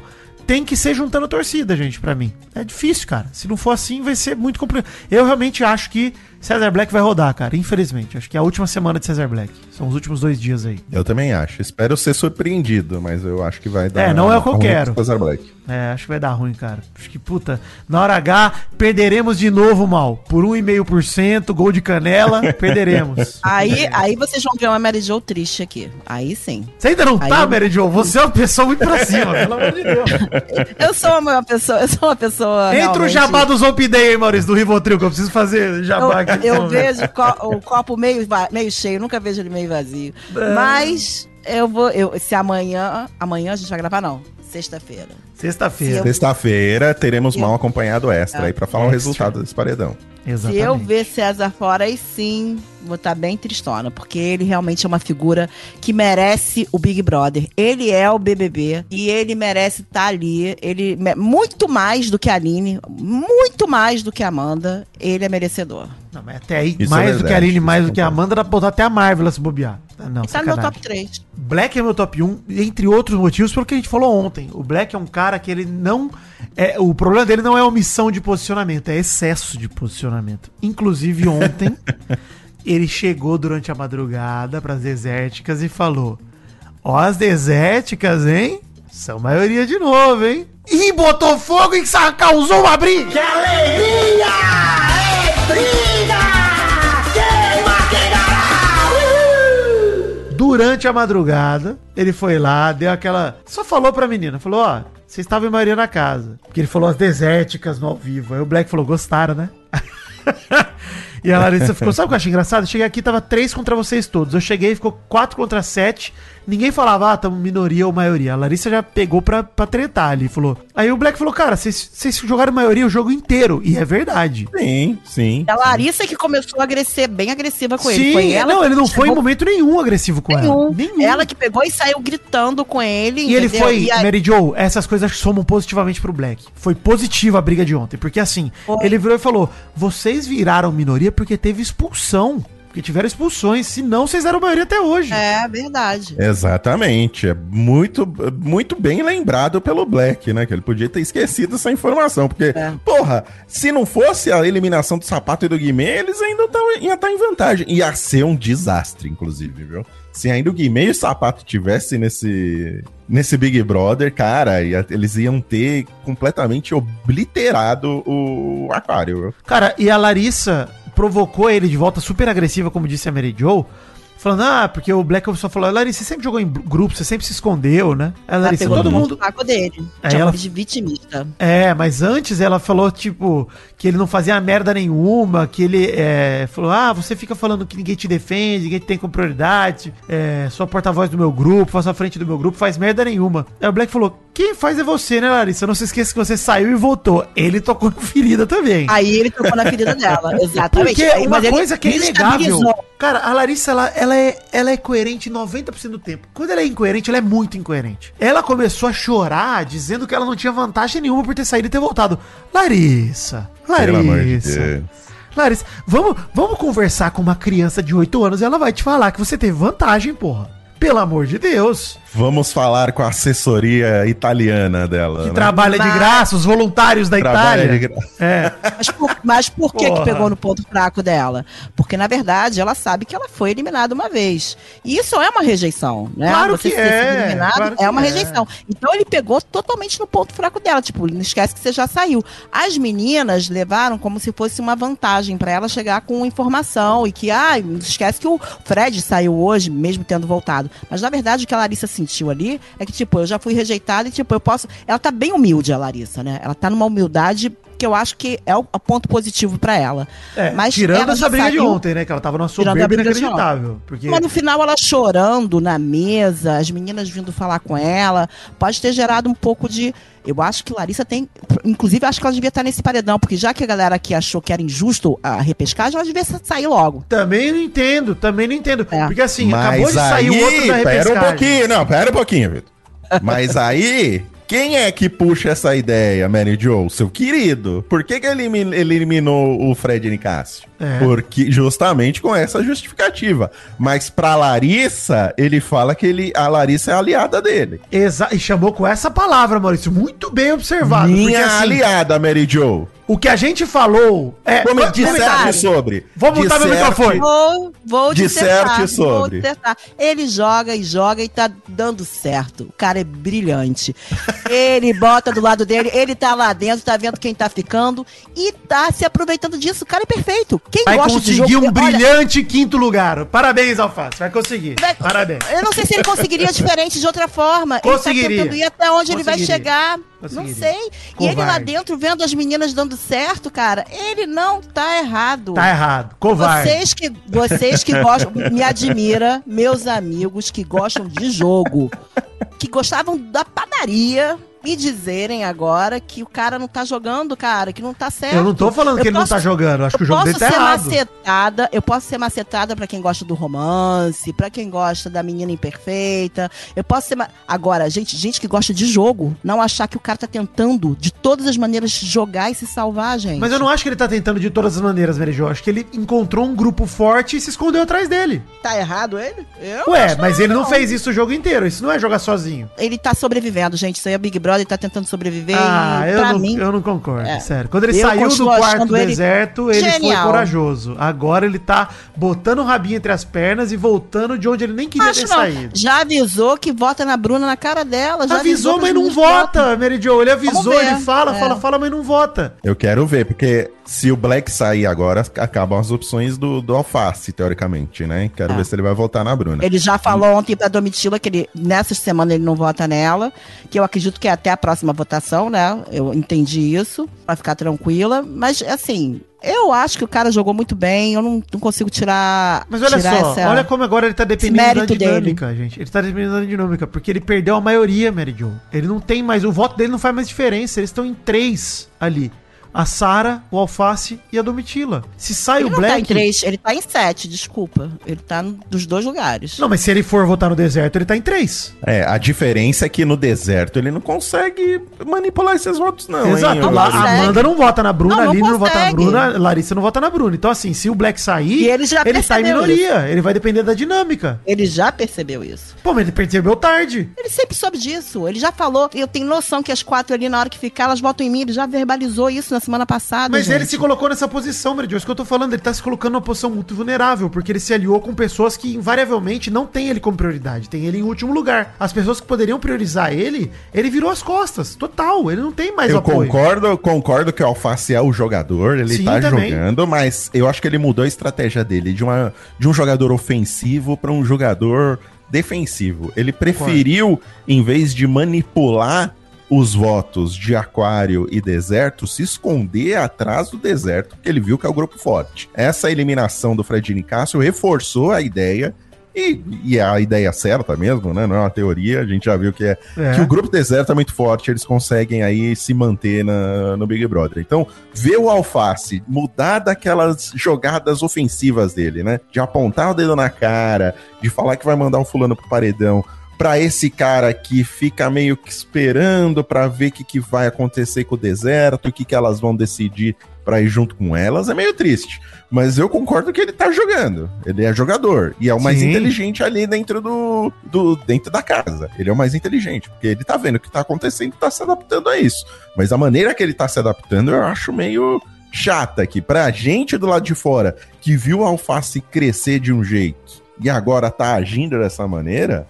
tem que ser juntando torcida, gente, pra mim. É difícil, cara. Se não for assim, vai ser muito complicado. Eu realmente acho que Cesar Black vai rodar, cara. Infelizmente. Acho que é a última semana de Cesar Black. São os últimos dois dias aí. Eu também acho. Espero ser surpreendido, mas eu acho que vai dar. É, não é o que eu quero. Cesar Black. É, acho que vai dar ruim, cara. Acho que, puta, na hora H, perderemos de novo, mal. Por 1,5%, gol de canela, perderemos. Aí, aí vocês vão ver uma Mary Jo triste aqui. Aí sim. Você ainda não Aí tá, eu- Mary Jo? Você é uma pessoa muito pra cima, pelo amor de Deus. Eu sou uma pessoa, eu sou uma pessoa. Entra o realmente- jabá do Zolpidei aí, Maurício, do Rivotril, que eu preciso fazer jabá aqui. Eu, Então, vejo co- o copo meio, meio cheio, nunca vejo ele meio vazio. É. Mas eu vou. Eu, se amanhã. Amanhã a gente vai gravar, não. sexta-feira. Sexta-feira. Sexta-feira teremos Eu- mal acompanhado extra aí pra falar o Extra. resultado desse paredão. Se eu ver César fora, aí sim vou estar bem tristona, porque ele realmente é uma figura que merece o Big Brother. Ele é o BBB e ele merece estar ali. Ele muito mais do que a Aline, muito mais do que a Amanda. Ele é merecedor. Não, mas até aí, Isso é mais do que a Aline, mais isso do que a. Amanda, dá pra botar até a Marvel se bobear. Ah, Não, tá no meu top 3. Black é meu top 1, entre outros motivos, pelo que a gente falou ontem. O Black é um cara que ele não. É, o problema dele não é omissão de posicionamento, é excesso de posicionamento. Inclusive, ontem, ele chegou durante a madrugada pras desérticas e falou: Ó, as desérticas, hein? São maioria de novo, hein? E botou fogo e causou uma briga! Que alegria! É briga! Queima quem Durante a madrugada, ele foi lá, deu aquela. Só falou pra menina, falou: Ó, vocês estavam em maioria na casa. Porque ele falou as desérticas no ao vivo. Aí o Black falou: Gostaram, né? e a Larissa ficou: Sabe o que eu achei engraçado? Eu cheguei aqui, tava três contra vocês todos. Eu cheguei, ficou quatro contra sete. Ninguém falava, ah, tamo minoria ou maioria. A Larissa já pegou pra, pra tretar ali. Falou. Aí o Black falou: Cara, vocês jogaram maioria o jogo inteiro. E é verdade. Sim, sim. É a Larissa que começou a agrecer, bem agressiva com ele. Sim, Foi ela não, ele não foi em momento nenhum agressivo com nenhum. ela. Nenhum. Ela que pegou e saiu gritando com ele. E ele entendeu? foi, E aí- Mary Jo, essas coisas somam positivamente pro Black. Foi positiva a briga de ontem. Porque assim, Foi. ele virou e falou: vocês viraram minoria porque teve expulsão. Porque tiveram expulsões. Senão vocês eram maioria até hoje. É verdade. Exatamente. É muito, muito bem lembrado pelo Black, né? Que ele podia ter esquecido essa informação. Porque, É. porra, se não fosse a eliminação do sapato e do Guimê, eles ainda tão, iam estar em vantagem. Ia ser um desastre, inclusive, viu? Se ainda o Guimê e o sapato tivesse nesse, nesse Big Brother, cara, ia- eles iam ter completamente obliterado o aquário, viu? Cara, e a Larissa provocou ele de volta super agressiva, como disse a Mary Jo. Falando, ah, porque o Black só falou, Larissa, você sempre jogou em grupo, você sempre se escondeu, né? Aí a Ela Larissa, pegou todo mundo. saco dele. Aí ela- de vitimista. É, mas antes ela falou, tipo, que ele não fazia merda nenhuma, que ele é, falou, ah, você fica falando que ninguém te defende, ninguém te tem com prioridade, é, sou a porta-voz do meu grupo, faço a frente do meu grupo, faz merda nenhuma. Aí o Black falou, quem faz é você, né, Larissa? Não se esqueça que você saiu e voltou. Ele tocou na ferida também. Aí ele tocou na ferida dela. Exatamente. Porque Aí, uma mas ele coisa que é inegável. Cara, a Larissa, ela, ela, é, ela é coerente 90% do tempo. Quando ela é incoerente, ela é muito incoerente. Ela começou a chorar, dizendo que ela não tinha vantagem nenhuma por ter saído e ter voltado. Larissa, Larissa. De. Larissa, vamos, vamos conversar com uma criança de 8 anos e ela vai te falar que você teve vantagem, porra. Pelo amor de Deus. Vamos falar com a assessoria italiana dela. Que né? trabalha de graça, os voluntários da Trabalha Itália. de gra- É. Mas por, mas por que, que pegou no ponto fraco dela? Porque, na verdade, ela sabe que ela foi eliminada uma vez. E isso é uma rejeição, né? Claro Você que ser é, eliminado claro é uma é. rejeição. Então ele pegou totalmente no ponto fraco dela. Tipo, não esquece que você já saiu. As meninas levaram como se fosse uma vantagem pra ela chegar com informação e que, ah, esquece que o Fred saiu hoje, mesmo tendo voltado. Mas na verdade o que a Larissa sentiu ali é que, tipo, eu já fui rejeitada e, tipo, eu posso. Ela tá bem humilde, a Larissa, né? Ela tá numa humildade que eu acho que é o, ponto positivo pra ela. É, Mas tirando ela essa briga de saiu- ontem, né? Que ela tava numa Tirando a soberba de inacreditável. Porque Mas no final ela chorando na mesa, as meninas vindo falar com ela, pode ter gerado um pouco de. Eu acho que Larissa tem. Inclusive, acho que ela devia estar nesse paredão, porque já que a galera aqui achou que era injusto a repescagem, ela devia sa- sair logo. Também não entendo, também não entendo. É. Porque assim, Mas acabou de sair o outro da pera um repescagem. pouquinho, não, pera um pouquinho, Vitor. Mas aí, quem é que puxa essa ideia, Mary Jo? Seu querido. Por que, que ele eliminou o Fred Nicásio? É. Porque justamente com essa justificativa. Mas pra Larissa, ele fala que ele, a Larissa é aliada dele. Exa e chamou com essa palavra, Maurício. Muito bem observado. Minha porque assim, aliada, Mary Jo. o que a gente falou é. Como Vamos- disserte sobre. Vou mutar meu microfone. Vou, vou Disserte vou sobre. dissertar. Ele joga e joga e tá dando certo. O cara é brilhante. ele bota do lado dele, ele tá lá dentro, tá vendo quem tá ficando e tá se aproveitando disso. O cara é perfeito. Quem Vai conseguir jogo, um olha, brilhante quinto lugar. Parabéns, Alface. Vai conseguir. Vai- Parabéns. Eu não sei se ele conseguiria diferente de outra forma. Conseguiria. Ele tá tentando ir até onde ele vai chegar. Não sei. E ele lá Covarde. dentro, vendo as meninas dando certo, cara, ele não tá errado. Tá errado. Covarde. Vocês que, vocês que gostam, me admira, meus amigos que gostam de jogo. que gostavam da padaria me dizerem agora que o cara não tá jogando, cara, que não tá certo. Eu não tô falando Eu que ele não posso- tá jogando. Acho que o jogo dele tá ser errado. macetada, eu posso ser macetada pra quem gosta do romance, pra quem gosta da menina imperfeita. Eu posso ser. ma- Agora, gente, gente que gosta de jogo, não achar que o cara tá tentando de todas as maneiras jogar e se salvar, gente. Mas eu não acho que ele tá tentando de todas as maneiras, Mary Jo. Acho que ele encontrou um grupo forte e se escondeu atrás dele. Tá errado ele? Eu Ué, mas que ele não fez isso o jogo inteiro. Isso não é jogar sozinho. Ele tá sobrevivendo, gente. Isso aí é Big Brother, ele tá tentando sobreviver. Ah, e eu pra não, mim. eu não concordo, É. sério. Quando ele Eu saiu do quarto do ele deserto, ele foi genial. corajoso. Agora ele tá botando o rabinho entre as pernas e voltando de onde ele nem queria Acho ter não. saído. Já avisou que vota na Bruna na cara dela. Já Avisou, que mas não vota, Mary Jo. Ele avisou, ele fala, É. fala, fala, mas não vota. Eu quero ver, porque se o Black sair agora, acabam as opções do, do Alface, teoricamente, né? Quero É. ver se ele vai voltar na Bruna. Ele já falou ontem pra Domitila que ele, nessa semana ele não vota nela, que eu acredito que é até a próxima votação, né? Eu entendi isso, pra ficar tranquila. Mas, assim, eu acho que o cara jogou muito bem, eu não, não consigo tirar. Mas olha tirar só, essa- olha como agora ele tá dependendo da mérito dele. dinâmica, gente. Ele tá dependendo da dinâmica, porque ele perdeu a maioria, Mary Jo. Ele não tem mais, o voto dele não faz mais diferença. Eles estão em três ali. A Sara, o Alface e a Domitila. Se sai Ele o não Black. tá em três, ele tá em sete, desculpa. Ele tá no- dos dois lugares. Não, mas se ele for votar no deserto, ele tá em três. É, a diferença é que no deserto ele não consegue manipular esses votos, não. Exato. hein, consegue. a Amanda não vota na Bruna, Não, a não não vota na. Bruna, a Larissa não vota na Bruna. Então, assim, se o Black sair, E ele já ele tá em minoria. Ele vai depender da dinâmica. Ele já percebeu isso. Pô, mas ele percebeu tarde. Ele sempre soube disso. Ele já falou. Eu tenho noção que as quatro ali, na hora que ficar, elas votam em mim. Ele já verbalizou isso na semana passada. Mas gente. ele se colocou nessa posição, Meridio. É isso que eu tô falando. Ele tá se colocando numa posição muito vulnerável, porque ele se aliou com pessoas que, invariavelmente, não tem ele como prioridade. Tem ele em último lugar. As pessoas que poderiam priorizar ele, ele virou as costas. Total. Ele não tem mais Eu apoio. concordo, concordo que o Alface é o jogador, ele Sim, tá também. jogando, mas eu acho que ele mudou a estratégia dele de, uma, de um jogador ofensivo para um jogador defensivo. Ele preferiu, em vez de manipular os votos de Aquário e Deserto, se esconder atrás do Deserto, porque ele viu que é o grupo forte. Essa eliminação do Fred Nicásio reforçou a ideia. E, e é a ideia certa mesmo, né? Não é uma teoria, a gente já viu que é É. que o grupo deserto é muito forte, eles conseguem aí se manter na- no Big Brother. Então, ver o Alface mudar daquelas jogadas ofensivas dele, né? De apontar o dedo na cara, de falar que vai mandar o fulano pro paredão, pra esse cara que fica meio que esperando pra ver o que, que vai acontecer com o deserto, o que, que elas vão decidir pra ir junto com elas, é meio triste. Mas eu concordo que ele tá jogando. Ele é jogador. E é o mais Sim. inteligente ali dentro do, do. dentro da casa. Ele é o mais inteligente. Porque ele tá vendo o que tá acontecendo e tá se adaptando a isso. Mas a maneira que ele tá se adaptando, eu acho meio chata aqui. Pra gente do lado de fora, que viu a alface crescer de um jeito e agora tá agindo dessa maneira,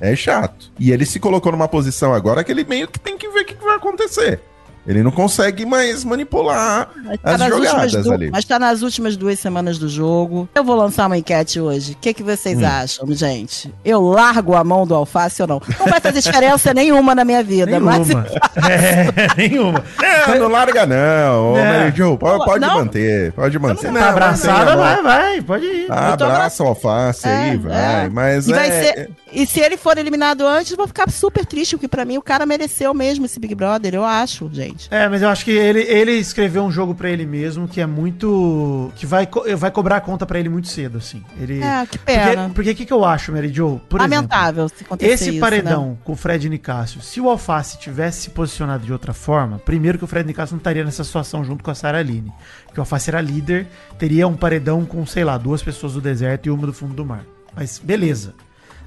é chato. E ele se colocou numa posição agora que ele meio que tem que ver o que vai acontecer. Ele não consegue mais manipular Mas tá as jogadas ali. Mas tá nas últimas duas semanas do jogo. Eu vou lançar uma enquete hoje. O que, que vocês Hum. acham, gente? Eu largo a mão do alface ou não? Não vai fazer diferença nenhuma na minha vida, mas. Nenhuma. é, nenhuma. Não, não larga não. Ô, É. Mary Jo, pode, pode Não? manter, pode manter. Tá abraçada, vai. vai, pode ir. Ah, abraça o alface É, aí, é. vai. Mas E, é, vai ser- e se ele for eliminado antes, eu vou ficar super triste, porque pra mim o cara mereceu mesmo esse Big Brother, eu acho, gente. É, mas eu acho que ele, ele escreveu um jogo pra ele mesmo que é muito. que vai, vai cobrar a conta pra ele muito cedo, assim. Ele, É, que pena. porque o que, que eu acho, Mary Jo? Por Lamentável se acontecer Esse isso, paredão né? com o Fred Nicásio, se o Alface tivesse se posicionado de outra forma, primeiro que o Fred Nicásio não estaria nessa situação junto com a Sara Aline. Porque o Alface era líder, teria um paredão com, sei lá, duas pessoas do deserto e uma do fundo do mar. Mas beleza.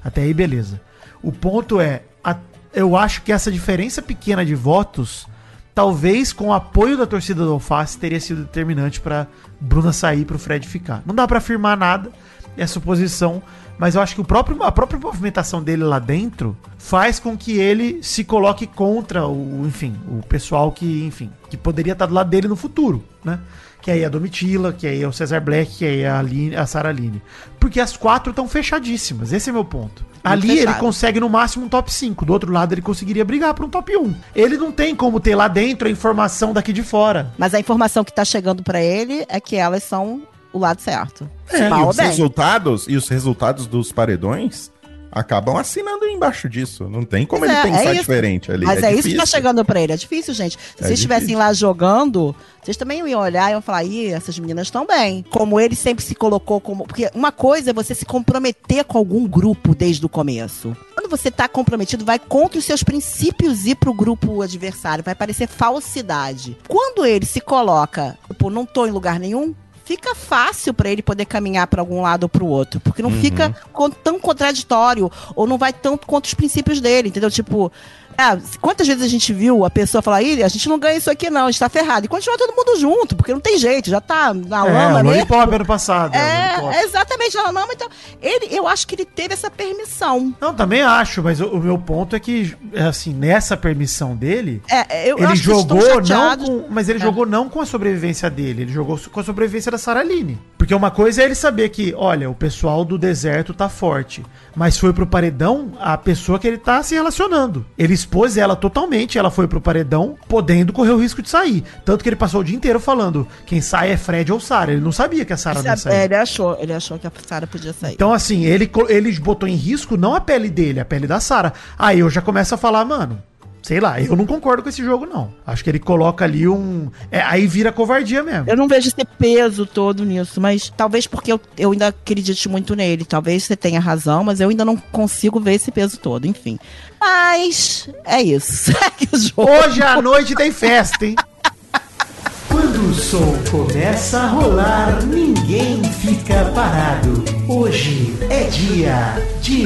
Até aí, beleza. O ponto é, a- eu acho que essa diferença pequena de votos, talvez com o apoio da torcida do Alface, teria sido determinante pra Bruna sair pro Fred ficar. Não dá pra afirmar nada, é suposição, mas eu acho que o próprio, a própria movimentação dele lá dentro faz com que ele se coloque contra o, enfim, o pessoal que, enfim, que poderia estar do lado dele no futuro, né? Que aí é a Domitila, que aí é o Cesar Black, que aí é a, Aline, a Sarah Aline. Porque as quatro estão fechadíssimas, esse é meu ponto. Ali ele consegue no máximo um top 5, do outro lado ele conseguiria brigar para um top 1. Ele não tem como ter lá dentro a informação daqui de fora. Mas a informação que tá chegando pra ele é que elas são o lado certo. Mal e os bem. resultados e os resultados dos paredões acabam assinando embaixo disso. Não tem como Pois ele é, pensar é diferente ali. Mas é, isso que tá chegando pra ele. É difícil, gente. Se É vocês estivessem lá jogando, vocês também iam olhar e iam falar, ih, essas meninas estão bem. Como ele sempre se colocou como. Porque uma coisa é você se comprometer com algum grupo desde o começo. Quando você tá comprometido, vai contra os seus princípios ir pro grupo adversário. Vai parecer falsidade. Quando ele se coloca, tipo, não tô em lugar nenhum. Fica fácil pra ele poder caminhar pra algum lado ou pro outro, porque não Uhum. fica tão contraditório ou não vai tanto contra os princípios dele, entendeu? Tipo, ah, quantas vezes a gente viu a pessoa falar, Ih, a gente não ganha isso aqui não, a gente tá ferrado. E continua todo mundo junto, porque não tem jeito, já tá na É, lama o mesmo. Lollipop ano passado. É, Lollipop. é exatamente, na lama. Então, ele, eu acho que ele teve essa permissão. Não, também acho, mas o, o meu ponto é que, é assim, nessa permissão dele, É, eu, eu ele estão jogou não com, mas ele É. jogou não com a sobrevivência dele, ele jogou com a sobrevivência da Saraline. Porque uma coisa é ele saber que, olha, o pessoal do deserto tá forte, mas foi pro paredão a pessoa que ele tá se relacionando. Ele expôs ela totalmente, ela foi pro paredão podendo correr o risco de sair. Tanto que ele passou o dia inteiro falando, quem sai é Fred ou Sara. Ele não sabia que a Sara não ia sair. é, ele achou, ele achou que a Sara podia sair. Então, assim, ele, ele botou em risco não a pele dele, a pele da Sara. Aí eu já começo a falar, mano, sei lá, eu não concordo com esse jogo, não. Acho que ele coloca ali um. é, aí vira covardia mesmo. Eu não vejo esse peso todo nisso, mas talvez porque eu, eu ainda acredite muito nele. Talvez você tenha razão, mas eu ainda não consigo ver esse peso todo, enfim. Mas é isso. Hoje à noite tem festa, hein? Quando o som começa a rolar, ninguém fica parado. Hoje é dia de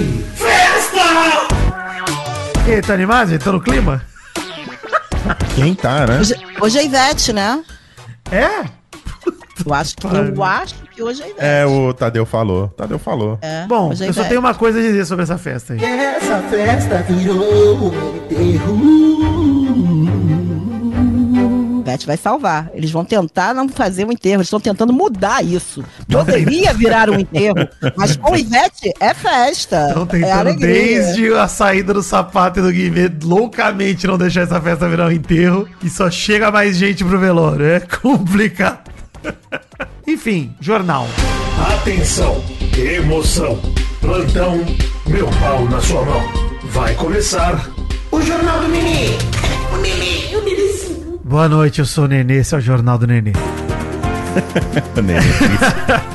E aí, tá animado, gente? Tá no clima? Quem tá, né? Hoje, hoje é Ivete, né? É? Eu acho que, eu acho que hoje é Ivete. É, o Tadeu falou. Tadeu falou. É, Bom, é eu só tenho uma coisa a dizer sobre essa festa aí. Essa festa virou um enterro. Ivete vai salvar. Eles vão tentar não fazer um enterro. Eles estão tentando mudar isso. Poderia virar um enterro, mas com Ivete é festa. Estão é tentando alegria. desde a saída do sapato e do Guimê loucamente não deixar essa festa virar um enterro e só chega mais gente pro velório. É complicado. Enfim, jornal. Atenção, emoção, plantão, meu pau na sua mão. Vai começar O Jornal do Nenê. O Nenêzinho. Boa noite, eu sou o Nenê, esse é o Jornal do Nenê. Né?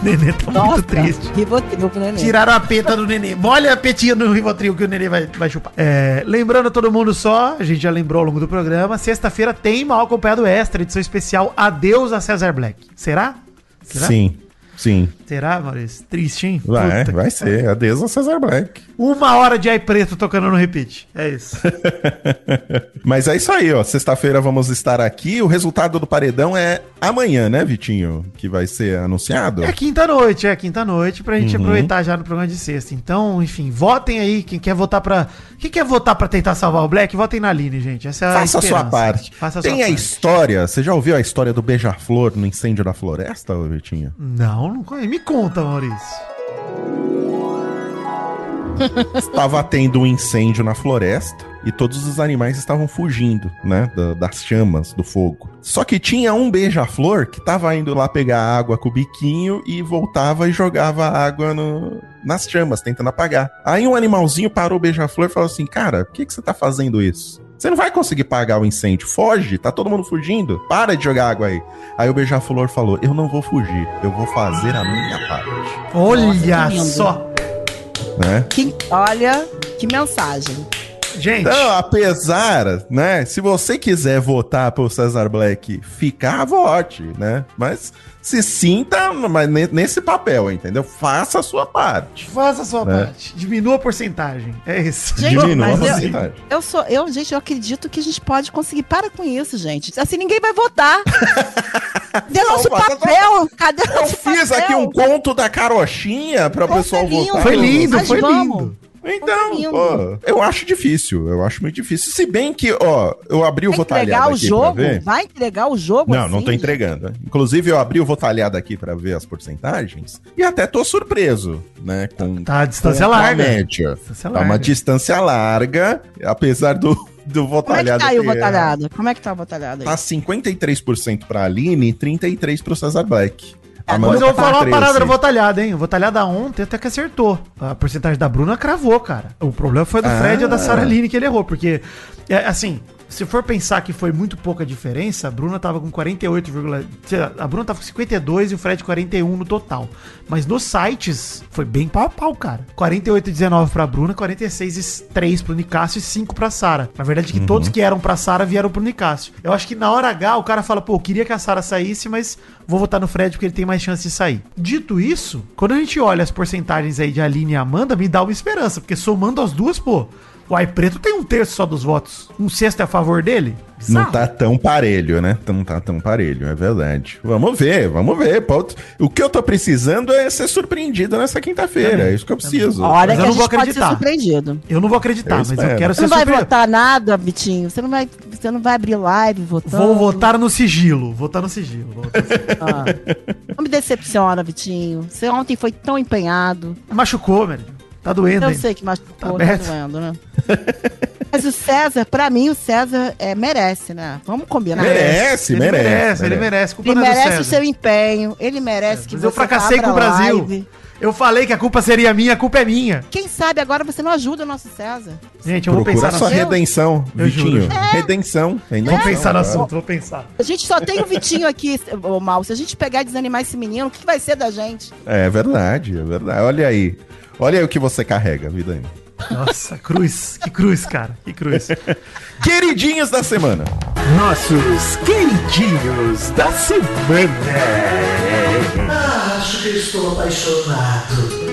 Nenê tá Nossa, muito triste. Rivotril pro neném. Tiraram a peta do Nenê. Molha a petinha no Rivotril que o Nenê vai, vai chupar. É, lembrando a todo mundo só, a gente já lembrou ao longo do programa, sexta-feira tem Mal Acompanhado Extra, edição especial Adeus a Cesar Black. Será? Será? Sim, sim. Será, Maurício? Triste, hein? Vai, vai ser. Adeus ao Cesar Black. Uma hora de ai preto tocando no repeat. É isso. Mas é isso aí, ó. Sexta-feira vamos estar aqui. O resultado do paredão é amanhã, né, Vitinho? Que vai ser anunciado. É quinta-noite, é quinta-noite pra gente Uhum. aproveitar já no programa de sexta. Então, enfim, votem aí. Quem quer votar pra. Quem quer votar pra tentar salvar o Black, votem na Aline, gente. Essa é a Faça a sua esperança. parte. Faça a sua Tem a parte. história. Você já ouviu a história do beija-flor no incêndio da floresta, Vitinho? Não, não conheço. Me conta, Maurício. Estava tendo um incêndio na floresta e todos os animais estavam fugindo, né? da- das chamas, do fogo. Só que tinha um beija-flor que tava indo lá pegar água com o biquinho e voltava e jogava água no- nas chamas, tentando apagar. Aí um animalzinho parou o beija-flor e falou assim: Cara, por que, que você tá fazendo isso? Você não vai conseguir pagar o incêndio. Foge, tá todo mundo fugindo. Para de jogar água aí. Aí o beija-flor falou: Eu não vou fugir, eu vou fazer a minha parte. Olha lindo. só. Né? Que, olha, que mensagem. Gente, Então, apesar, né? Se você quiser votar pro Cesar Black ficar, vote, né? Mas se sinta mas ne- nesse papel, entendeu? Faça a sua parte. faça a sua É. parte. Diminua a porcentagem. É isso. Gente, Diminua a mas eu- porcentagem. Eu sou, eu, gente, eu acredito que a gente pode conseguir. Para com isso, gente. Assim ninguém vai votar. Cadê nosso faça- papel? Cadê Eu nosso fiz papel? aqui um conto da carochinha para o pessoal lindo. votar. Foi lindo, Mas foi vamos. lindo. Então, pô, eu acho difícil. Eu acho muito difícil. Se bem que, ó, eu abri o Vai votalhado entregar o aqui jogo? pra ver. Vai entregar o jogo Não, não tô assim? entregando. né? Inclusive, eu abri o votalhado aqui pra ver as porcentagens e até tô surpreso, né? Com, Tá a distância com a larga. média. Distância Tá uma larga. distância larga, apesar do, do Como é que votalhado. tá aí o votalhado? Como é que tá o votalhado aí? Tá 53% pra Aline e 33% pro Cesar Black. A Mas eu vou falar uma 13. parada do Votalhada, hein? O Votalhada ontem até que acertou. A porcentagem da Bruna cravou, cara. O problema foi do Ah. Fred e da Sarah Line que ele errou, porque, é, assim, se for pensar que foi muito pouca diferença, a Bruna tava com 48, sei lá, a Bruna tava com 52 e o Fred 41 no total. Mas nos sites foi bem pau a pau, cara. 48 e 19 pra Bruna, 46 e 3 pro Nicásio e 5 pra Sara. Na verdade, que todos que eram pra Sara vieram pro Nicásio. Eu acho que na hora H o cara fala, pô, eu queria que a Sara saísse, mas vou votar no Fred porque ele tem mais chance de sair. Dito isso, quando a gente olha as porcentagens aí de Aline e Amanda, me dá uma esperança, porque somando as duas, pô, o Ai Preto tem um terço só dos votos. Um sexto é a favor dele? Não Bizarro. tá tão parelho, né? Não tá tão parelho, é verdade. Vamos ver, vamos ver. Pode- O que eu tô precisando é ser surpreendido nessa quinta-feira. É isso que eu preciso. Olha Mas que eu a não gente vou pode ser acreditar. surpreendido. Eu não vou acreditar, Eu mas eu quero Você ser não vai surpreendido. votar nada, Vitinho. Você não vai, você não vai abrir live votando. Vou votar no sigilo. Votar no sigilo. Vou votar no sigilo. Ah. Não me decepciona, Vitinho. Você ontem foi tão empenhado. Machucou, velho. Tá doendo, Eu hein? sei que machucou, Tá tá, doendo, né? Mas o César, pra mim, o César é, merece, né? Vamos combinar. Merece, Ele merece, merece, ele merece. merece. Culpa Ele não é do merece o seu empenho. Ele merece que Mas eu fracassei com o Brasil. live. Eu falei que a culpa seria minha, a culpa é minha. Quem sabe agora você não ajuda o nosso César. Gente, eu vou Procura pensar sua no assunto. redenção, Eu Vitinho. juro. Redenção. redenção. Vou pensar no É. assunto, vou pensar. A gente só tem o Vitinho aqui, ô Mal. Se a gente pegar e desanimar esse menino, o que vai ser da gente? É verdade, é verdade. Olha aí. Olha aí o que você carrega, vida aí. Nossa, cruz. Que cruz, cara. Que cruz. Queridinhos da semana. Nossos queridinhos da semana. Acho que estou apaixonado.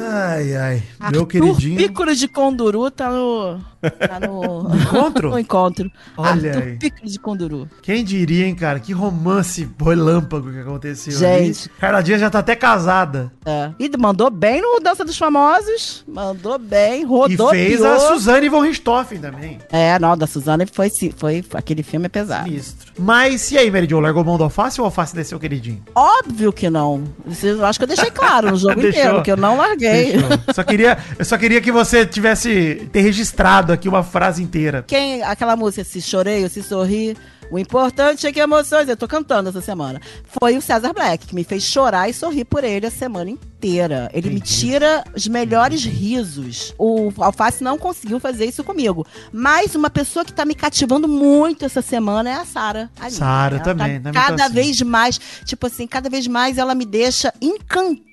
Ai, ai. Meu Arthur queridinho. Pícoro de Conduru tá no. Tá no. Encontro? no encontro. Olha Arthur aí. Pícoro de Conduru. Quem diria, hein, cara? Que romance relâmpago que aconteceu Gente. ali. Carla Dias já tá até casada. É. E mandou bem no Dança dos Famosos. Mandou bem, E rodou. fez a Suzane von Richthofen também. É, não, da Suzana foi, foi. Aquele filme é pesado. Sinistro. Mas e aí, Mary Jo? Largou mão do alface ou o alface desceu queridinho? Óbvio que não. Eu acho que eu deixei claro no jogo inteiro, que eu não larguei. Só queria, eu só queria que você tivesse ter registrado aqui uma frase inteira. Quem, aquela música, se chorei ou se sorri, o importante é que emoções, eu tô cantando essa semana, foi o César Black, que me fez chorar e sorrir por ele a semana inteira. Ele me tira os melhores risos. O Alface não conseguiu fazer isso comigo. Mas uma pessoa que tá me cativando muito essa semana é a Sara. Sara Ela também, Tá né? cada assim. vez mais, tipo assim, cada vez mais ela me deixa encantada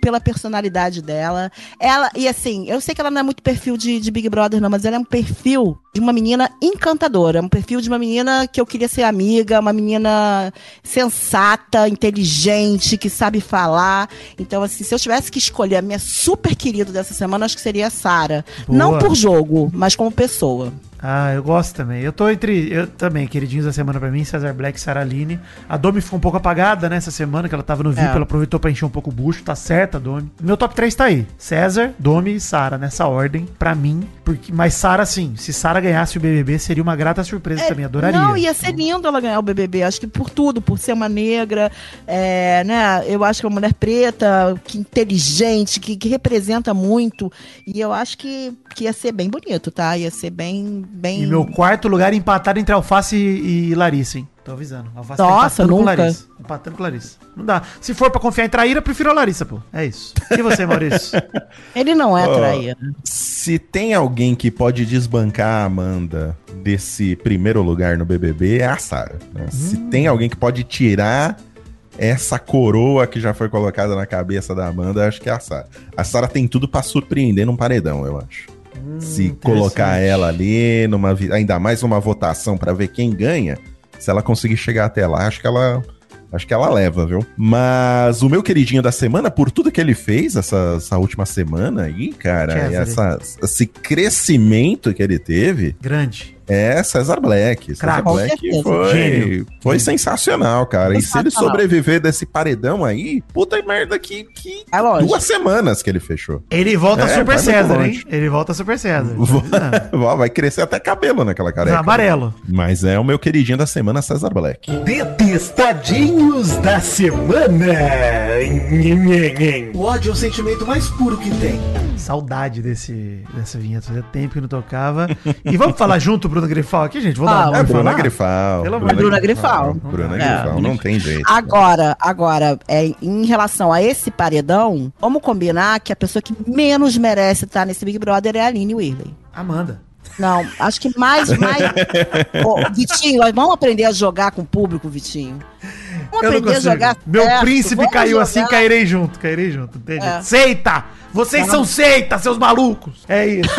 pela personalidade dela. Ela, e assim, eu sei que ela não é muito perfil de, de Big Brother, não, mas ela é um perfil de uma menina encantadora. Um perfil de uma menina que eu queria ser amiga, uma menina sensata, inteligente, que sabe falar. Então, assim, se eu tivesse que escolher a minha super querida dessa semana, acho que seria a Sara. Não por jogo, mas como pessoa. Ah, eu gosto também. Eu tô entre. Eu também, queridinhos da semana pra mim, Cesar Black e Sarah Aline. A Domi ficou um pouco apagada nessa semana, que ela tava no VIP, É. ela aproveitou pra encher um pouco o bucho, tá certa, Domi. Meu top 3 tá aí. César, Domi e Sara, nessa ordem, pra mim. Porque, mas Sara, sim, se Sara ganhasse o BBB, seria uma grata surpresa também, adoraria. É, Não, ia ser lindo ela ganhar o BBB. Acho que por tudo, por ser uma negra, é, né? Eu acho que é uma mulher preta, que inteligente, que, que representa muito. E eu acho que, que ia ser bem bonito, tá? Ia ser bem. Bem... E meu quarto lugar empatado entre Alface e, e Larissa, hein? Tô avisando. Alface Nossa, empatando com nunca. Larissa. Empatando com Larissa. Não dá. Se for pra confiar em traíra, eu prefiro a Larissa, pô. É isso. E você, Maurício? Ele não é traíra. Se tem alguém que pode desbancar a Amanda desse primeiro lugar no BBB, é a Sara. né? Se tem alguém que pode tirar essa coroa que já foi colocada na cabeça da Amanda, acho que é a Sara. A Sara tem tudo pra surpreender num paredão, eu acho. Se colocar ela ali, numa, ainda mais numa votação pra ver quem ganha, se ela conseguir chegar até lá, acho que ela Acho que ela leva, viu? Mas o meu queridinho da semana, por tudo que ele fez essa, essa última semana aí, cara, e essa, esse crescimento que ele teve, Grande. É César Black. César Black foi, Gênio. foi Gênio. sensacional, cara. E se ele sobreviver desse paredão aí, puta merda que, que longe. duas semanas que ele fechou. Ele volta É, Super César, hein? Ele volta Super César. Vai crescer até cabelo naquela careca. Amarelo. Mas é o meu queridinho da semana, César Black. Detestadinhos da semana. O ódio é o sentimento mais puro que tem. Saudade desse, dessa vinheta. Fazia tempo que não tocava. E vamos falar junto, Bruna Grifal aqui, gente? Vou Ah, dar É uma Bruna? Grifal. Pelo amor Bruna Grifal. Bruna. Grifal, não tem jeito. Agora, agora, é, em relação a esse paredão, vamos combinar que a pessoa que menos merece estar nesse Big Brother é a Aline Whirley. Amanda. Não, acho que mais, mais. Ô, Vitinho, nós vamos aprender a jogar com o público, Vitinho. Eu não consigo. jogar. Meu certo, príncipe vamos caiu jogar. assim, cairei junto, cairei junto? É. Seita! Vocês Não. são seita, seus malucos! É isso.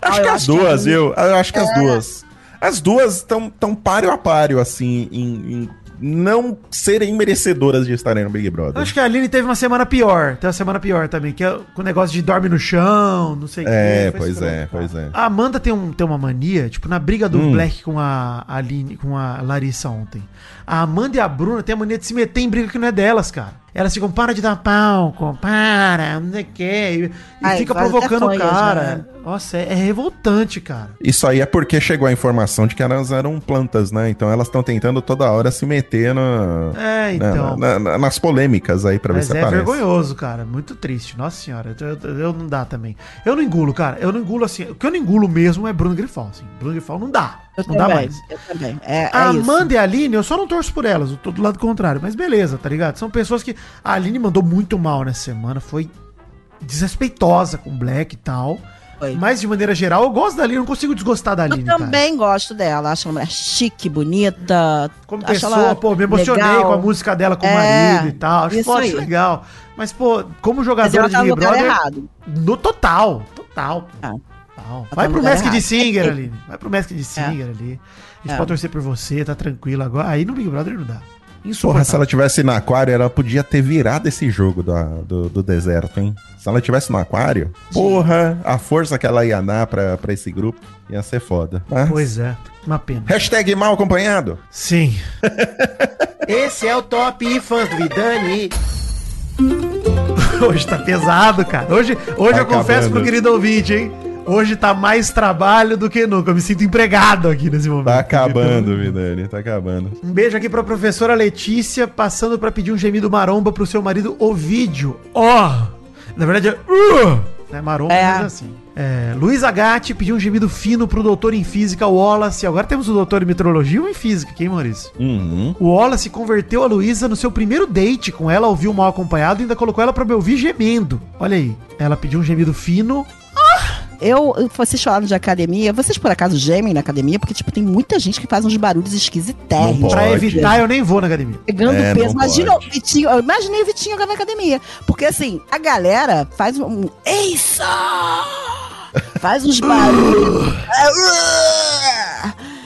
Ah, Acho eu que as acho que duas, viu? Eu acho que É. as duas. As duas estão tão páreo a páreo, assim, em, em não serem merecedoras de estarem no Big Brother. Acho que a Aline teve uma semana pior. Tem uma semana pior também, que é com o negócio de dorme no chão, não sei o É. Foi pois é, cara. pois é. A Amanda tem, um, tem uma mania, tipo, na briga do Hum. Black com a Aline, com a Larissa ontem. A Amanda e a Bruna têm a mania de se meter em briga que não é delas, cara. Elas ficam, para de dar palco, para, não sei o quê. E, e Ai, fica provocando o cara. né? Nossa, é, é revoltante, cara. Isso aí é porque chegou a informação de que elas eram plantas, né? Então elas estão tentando toda hora se meter no, É, na- então. na- na- nas polêmicas aí pra ver se é aparece. vergonhoso, cara. Muito triste. Nossa senhora, eu, eu- eu não dá também. Eu não engulo, cara. Eu não engulo assim. O que eu não engulo mesmo é Bruno Grifal. Assim. Bruno Grifal não dá. Eu não dá também, mais. eu também. É, é A isso. Amanda e a Aline, eu só não torço por elas, eu tô do lado contrário. Mas beleza, tá ligado? São pessoas que. A Aline mandou muito mal nessa semana, foi desrespeitosa com o Black e tal. Foi. Mas de maneira geral, eu gosto da Aline, não consigo desgostar da Aline. Eu também gosto dela. Acho ela mulher chique, bonita. Como pessoa, pô, me emocionei legal. com a música dela com o É, marido e tal. Acho acho legal. Mas, pô, como jogadora de tá no Big Brother. errado. No total, total. pô. Ah. Total. tá Vai pro Mask de. Singer É. ali. Vai pro Mask de Singer ali. A gente É. pode torcer por você, tá tranquilo agora. Aí no Big Brother não dá. Porra, se ela tivesse no aquário, ela podia ter virado esse jogo da- do, do deserto, hein? Se ela tivesse no aquário, porra, a força que ela ia dar pra, pra esse grupo ia ser foda. Mas- Pois é, uma pena. Hashtag mal acompanhado. Sim. Esse é o Top Fãs do Vidani. Hoje tá pesado, cara. Hoje, hoje Tá eu confesso acabando. pro querido ouvinte, hein? Hoje tá mais trabalho do que nunca. Eu me sinto empregado aqui nesse momento. Tá acabando, Vidani, tá acabando. Um beijo aqui pra professora Letícia, passando pra pedir um gemido maromba pro seu marido Ovídio. Ó! Na verdade é. Uh! Né, maromba, É. mas assim. É, Luiz Agatti pediu um gemido fino pro doutor em física, Wallace. Agora temos o doutor em meteorologia ou em física, quem, Maurício? Uhum. O Wallace converteu a Luísa no seu primeiro date com ela, ouviu mal acompanhado e ainda colocou ela pra me ouvir gemendo. Olha aí. Ela pediu um gemido fino. Eu, eu- vocês falaram de academia, vocês por acaso gemem na academia? Porque, tipo, tem muita gente que faz uns barulhos esquisitérrimos. Pra evitar, eu nem vou na academia. Pegando É, peso. Imagina o pode. Vitinho. Eu imaginei o Vitinho agora na academia. Porque assim, a galera faz um. um Eiça! Faz uns barulhos.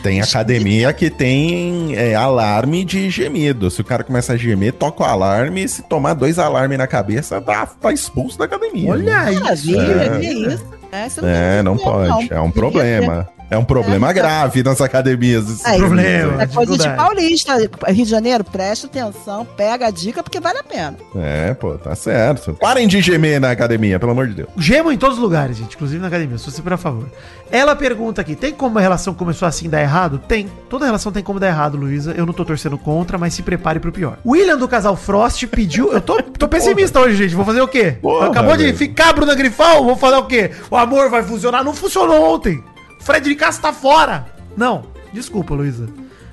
Tem academia que tem é, alarme de gemido. Se o cara começa a gemer, toca o alarme. Se tomar dois alarmes na cabeça, tá, tá expulso da academia. Olha isso. Maravilha, É. que isso? É, isso É, não pode. não. É um problema. É um problema É, então. grave nas academias. esse É, problema. É coisa de paulista. Rio de Janeiro, presta atenção, pega a dica, porque vale a pena. É, pô, tá certo. Parem de gemer na academia, pelo amor de Deus. Gemo em todos os lugares, gente, inclusive na academia, se você por favor. Ela pergunta aqui: tem como a relação começou assim dar errado? Tem. Toda relação tem como dar errado, Luísa. Eu não tô torcendo contra, mas se prepare pro pior. William do casal Frost pediu. Eu tô, tô pessimista hoje, gente. Vou fazer o quê? Porra, Acabou de velho. ficar Bruna Grifal? Vou fazer o quê? O amor vai funcionar? Não funcionou ontem. Fred de Castro tá fora. Não, desculpa, Luísa.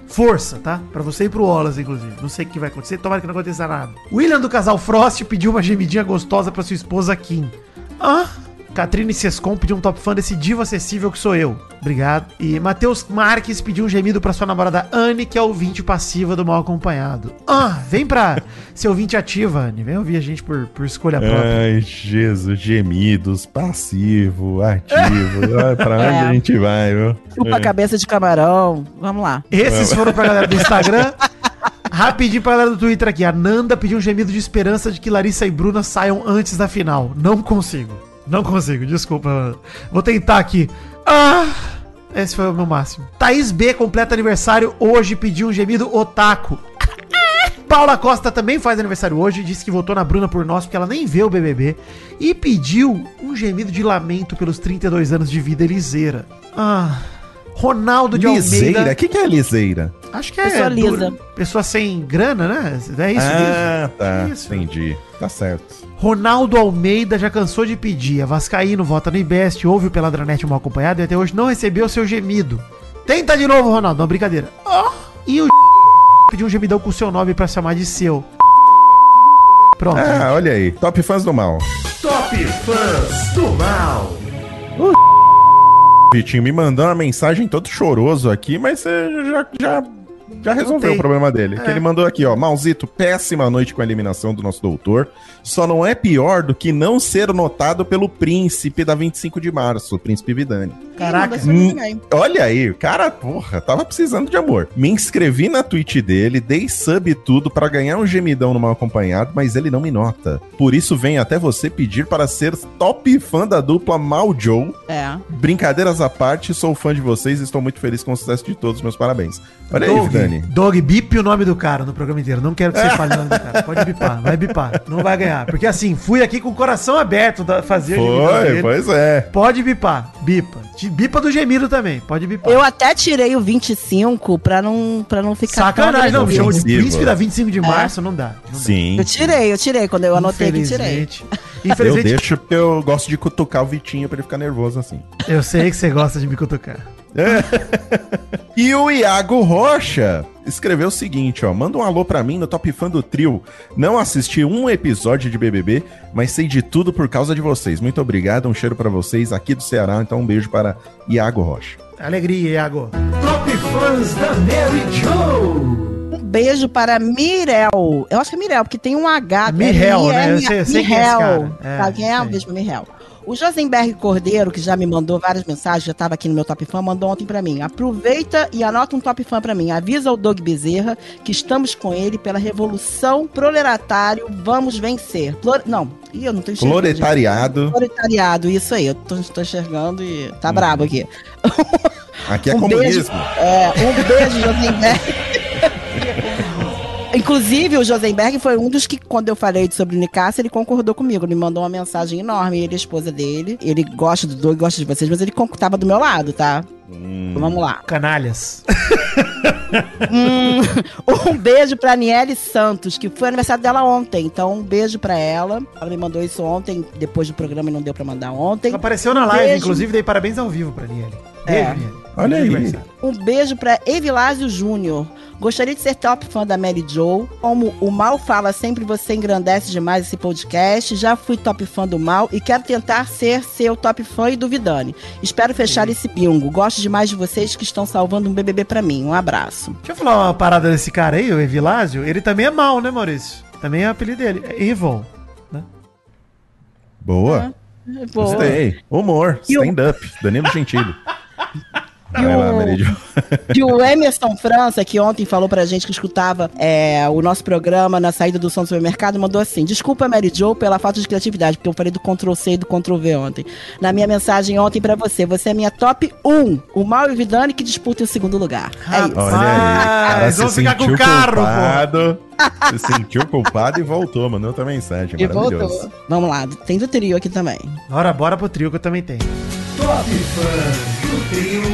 Força, tá? Pra você e pro Wallace, inclusive. Não sei o que vai acontecer, tomara que não aconteça nada. William do casal Frost pediu uma gemidinha gostosa pra sua esposa Kim. Ah, Catrine Sescon pediu um top fã desse divo acessível que sou eu. Obrigado. E Matheus Marques pediu um gemido pra sua namorada Anne, que é ouvinte passiva do Mal Acompanhado. Ah, vem pra ser ouvinte ativa, Anne. Vem ouvir a gente por, por escolha própria. Ai, Jesus, gemidos, passivo, ativo. Pra onde É. a gente vai, viu? Chupa a cabeça de camarão. Vamos lá. Esses foram pra galera do Instagram. Rapidinho pra galera do Twitter aqui. A Nanda pediu um gemido de esperança de que Larissa e Bruna saiam antes da final. Não consigo. Não consigo, desculpa. Vou tentar aqui. Ah! Esse foi o meu máximo. Thaís B completa aniversário hoje, pediu um gemido otaku. Paula Costa também faz aniversário hoje, disse que votou na Bruna por nós porque ela nem vê o BBB e pediu um gemido de lamento pelos 32 anos de vida eliseira. Ah, Ronaldo de Liseira? Almeida. O que, que é liseira? Acho que é. Pessoa lisa. Pessoa sem grana, né? É isso ah, tá. Isso. Entendi. Tá certo. Ronaldo Almeida já cansou de pedir. A Vascaíno vota no Ibest, ouve o Peladranet mal acompanhado e até hoje não recebeu seu gemido. Tenta de novo, Ronaldo. Não, brincadeira. E o pediu um gemidão com o seu nome pra chamar de seu. Pronto. Ah, olha aí. Top fãs do mal. Top Fãs do Mal. Vitinho me mandou uma mensagem todo choroso aqui, mas você já, já, já resolveu o problema dele. Que É. ele mandou aqui, ó. Malzito, péssima noite com a eliminação do nosso doutor. Só não é pior do que não ser notado pelo príncipe da 25 de março, o príncipe Vidani. Caraca. Hum, Olha aí, o cara, porra, tava precisando de amor. Me inscrevi na Twitch dele, dei sub e tudo pra ganhar um gemidão no mal acompanhado, mas ele não me nota. Por isso venho até você pedir para ser top fã da dupla Mal Joe. É. Brincadeiras à parte, sou fã de vocês e estou muito feliz com o sucesso de todos. Meus parabéns. Olha aí, Dog, Vidani. Dog, bip o nome do cara no programa inteiro. Não quero que você fale o nome do cara. Pode bipar, vai bipar. Não vai ganhar. Porque assim, fui aqui com o coração aberto da, fazer Foi, pois é. Pode bipar, bipa. Bipa do gemido também, pode bipar. Eu até tirei o 25 pra não, pra não ficar Sacanagem, não, me chamou de príncipe da 25 de março, não dá. Não dá. Sim. Eu tirei, eu tirei. Quando eu anotei que tirei. Infelizmente. Eu deixo porque eu gosto de cutucar o Vitinho pra ele ficar nervoso assim. eu sei que você gosta de me cutucar. E o Iago Rocha escreveu o seguinte, ó. Manda um alô pra mim no Top Fã do Trio. Não assisti um episódio de BBB, mas sei de tudo por causa de vocês. Muito obrigado, um cheiro pra vocês aqui do Ceará. Então um beijo para Iago Rocha. Alegria, Iago. Top Fãs da Mary Jo. Um beijo para Mirel. Eu acho que é Mirel, porque tem um H. Mirel, né? Sei- sei é esse Mirel. cara. É, Tá, quem é? Um beijo para Mirel. O Josenberg Cordeiro, que já me mandou várias mensagens, já estava aqui no meu Top Fã, mandou ontem pra mim. Aproveita e anota um Top Fã pra mim. Avisa o Doug Bezerra que estamos com ele pela revolução proletatário. Vamos vencer. Plor... Não, Ih, eu não tô enxergando. Proletariado. Proletariado, isso aí. Eu tô, tô enxergando e tá brabo aqui. Aqui é Um comunismo. É, um beijo, Josenberg. Inclusive, o Josenberg foi um dos que, quando eu falei sobre o Nicasso, ele concordou comigo. Ele me mandou uma mensagem enorme. Ele, a esposa dele. Ele gosta do Doug, gosta de vocês, mas ele tava do meu lado, tá? Hum. Vamos lá. Canalhas. Hum, um beijo pra Aniele Santos, que foi aniversário dela ontem. Então, um beijo pra ela. Ela me mandou isso ontem, depois do programa e não deu pra mandar ontem. Apareceu na live, Beijo. inclusive dei parabéns ao vivo pra Niele. Beijo, É. Niele. Olha aí. Um beijo pra Evilásio Júnior. Gostaria de ser top fã da Mary Jo. Como o Mal fala sempre, você engrandece demais esse podcast. Já fui top fã do Mal e quero tentar ser seu top fã e do Vidani. Espero fechar esse bingo. Gosto demais de vocês que estão salvando um BBB pra mim. Um abraço. Deixa eu falar uma parada desse cara aí, o Evilásio. Ele também é mal, né, Maurício? Também é o apelido dele. É Evil. Boa. Boa. Gostei. Humor. Stand-up. Danilo Gentili. E Vai lá, o-. E o Emerson França, que ontem falou pra gente que escutava é, o nosso programa na saída do som do supermercado, mandou assim: Desculpa, Mary Jo, pela falta de criatividade, porque eu falei do Ctrl C e do Ctrl V ontem. Na minha mensagem ontem pra você, você é minha top 1. O Mal e o Vidani que disputem o segundo lugar. É isso. Olha aí. Rapaz, vamos ficar com o carro, pô. culpado. Se sentiu culpado e voltou, mandou outra mensagem. E Maravilhoso. voltou. Vamos lá, tem do trio aqui também. Bora, bora pro trio que eu também tenho. Top Fãs do Trio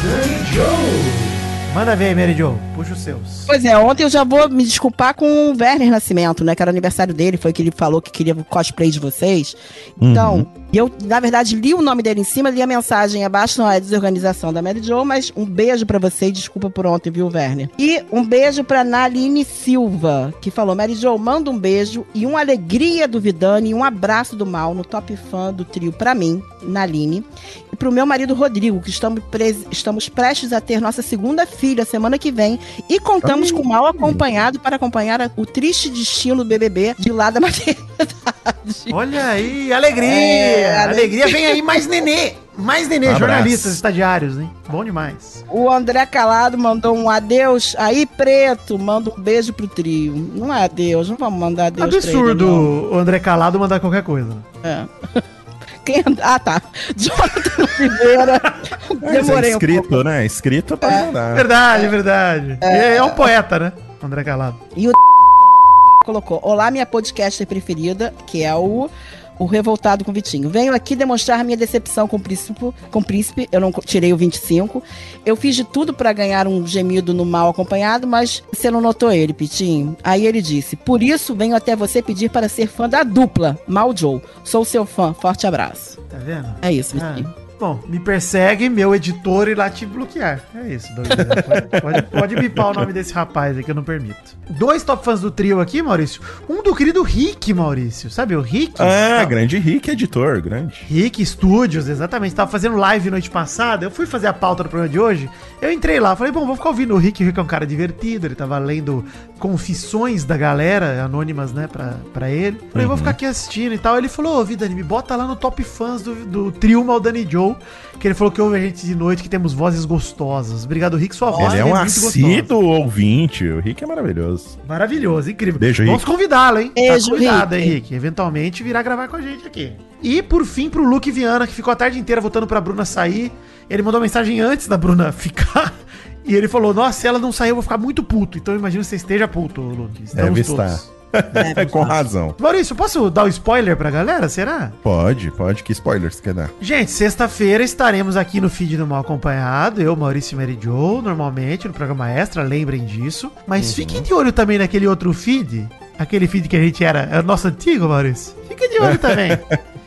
Maldani Joe. Manda ver aí, Mary Jo. Puxa os seus. Pois é, ontem eu já vou me desculpar com o Werner Nascimento, né? Que era aniversário dele, foi que ele falou que queria o cosplay de vocês. Então, e eu, na verdade, li o nome dele em cima, li a mensagem abaixo, não é desorganização da Mary Jo, mas um beijo pra você e desculpa por ontem, viu, Werner? E um beijo pra Naline Silva, que falou: Mary Jo, manda um beijo e uma alegria do Vidani e um abraço do mal no top fã do trio pra mim, Naline. E pro meu marido Rodrigo, que estamos, pres- estamos prestes a ter nossa segunda filha semana que vem. E contamos com o mal acompanhado para acompanhar o triste destino do BBB de lá da maternidade. Olha aí, alegria! É, alegria vem aí, mais nenê! Mais nenê, Um jornalistas, estagiários, hein? Bom demais. O André Calado mandou um adeus. Aí, preto, manda um beijo pro trio. Não é adeus, não vamos mandar adeus pra ele, Absurdo não. o André Calado mandar qualquer coisa. É. Quem... Ah, tá. Jonathan Oliveira. É Demorei um escrito, pouco. né? Escrito pra mandar. Verdade, verdade. É, é um poeta, né? André Calado. E o colocou: Olá, minha podcaster preferida, que é o o revoltado com o Vitinho. Venho aqui demonstrar minha decepção com o príncipe. Com o príncipe. Eu não tirei o 25. Eu fiz de tudo pra ganhar um gemido no mal acompanhado, mas você não notou ele, Pitinho. Aí ele disse: Por isso venho até você pedir para ser fã da dupla, Mal Joe. Sou seu fã. Forte abraço. Tá vendo? É isso, Ah, Vitinho. Bom, me persegue, meu editor, e lá te bloquear. É isso, Douglas. Pode, pode, pode bipar o nome desse rapaz aí que eu não permito. Dois top fãs do trio aqui, Maurício. Um do querido Rick, Maurício. Sabe o Rick? Ah, grande Rick, editor, grande. Rick Studios, exatamente. Tava fazendo live noite passada. Eu fui fazer a pauta do programa de hoje. Eu entrei lá, falei, bom, vou ficar ouvindo o Rick. O Rick é um cara divertido. Ele tava lendo confissões da galera, anônimas, né, pra, pra ele. Falei, vou ficar aqui assistindo e tal. Ele falou, ô, Vidani, me bota lá no top fãs do, do trio Maldani Joe. Que ele falou que ouve a gente de noite, que temos vozes gostosas. Obrigado, Rick, sua voz Ele é um muito gostosa. assíduo ouvinte. O Rick é maravilhoso. Maravilhoso, incrível. Beijo, Vamos Rick. convidá-lo, hein? Beijo, tá cuidado, Rick. hein, Rick? Eventualmente virá gravar com a gente aqui. E por fim, pro Luke Viana, que ficou a tarde inteira votando pra Bruna sair. Ele mandou mensagem antes da Bruna ficar. E ele falou: Nossa, se ela não sair, eu vou ficar muito puto. Então eu imagino que você esteja puto, Luke. Estamos Deve todos. estar. É, Com razão. Maurício, posso dar o spoiler pra galera? Será? Pode, pode. Que spoilers você quer dar? Gente, sexta-feira estaremos aqui no feed do Mal Acompanhado, eu, Maurício e Mary Joe, normalmente, no programa extra, lembrem disso. Mas fiquem de olho também naquele outro feed, aquele feed que a gente era, é o nosso antigo, Maurício. Fiquem de olho também.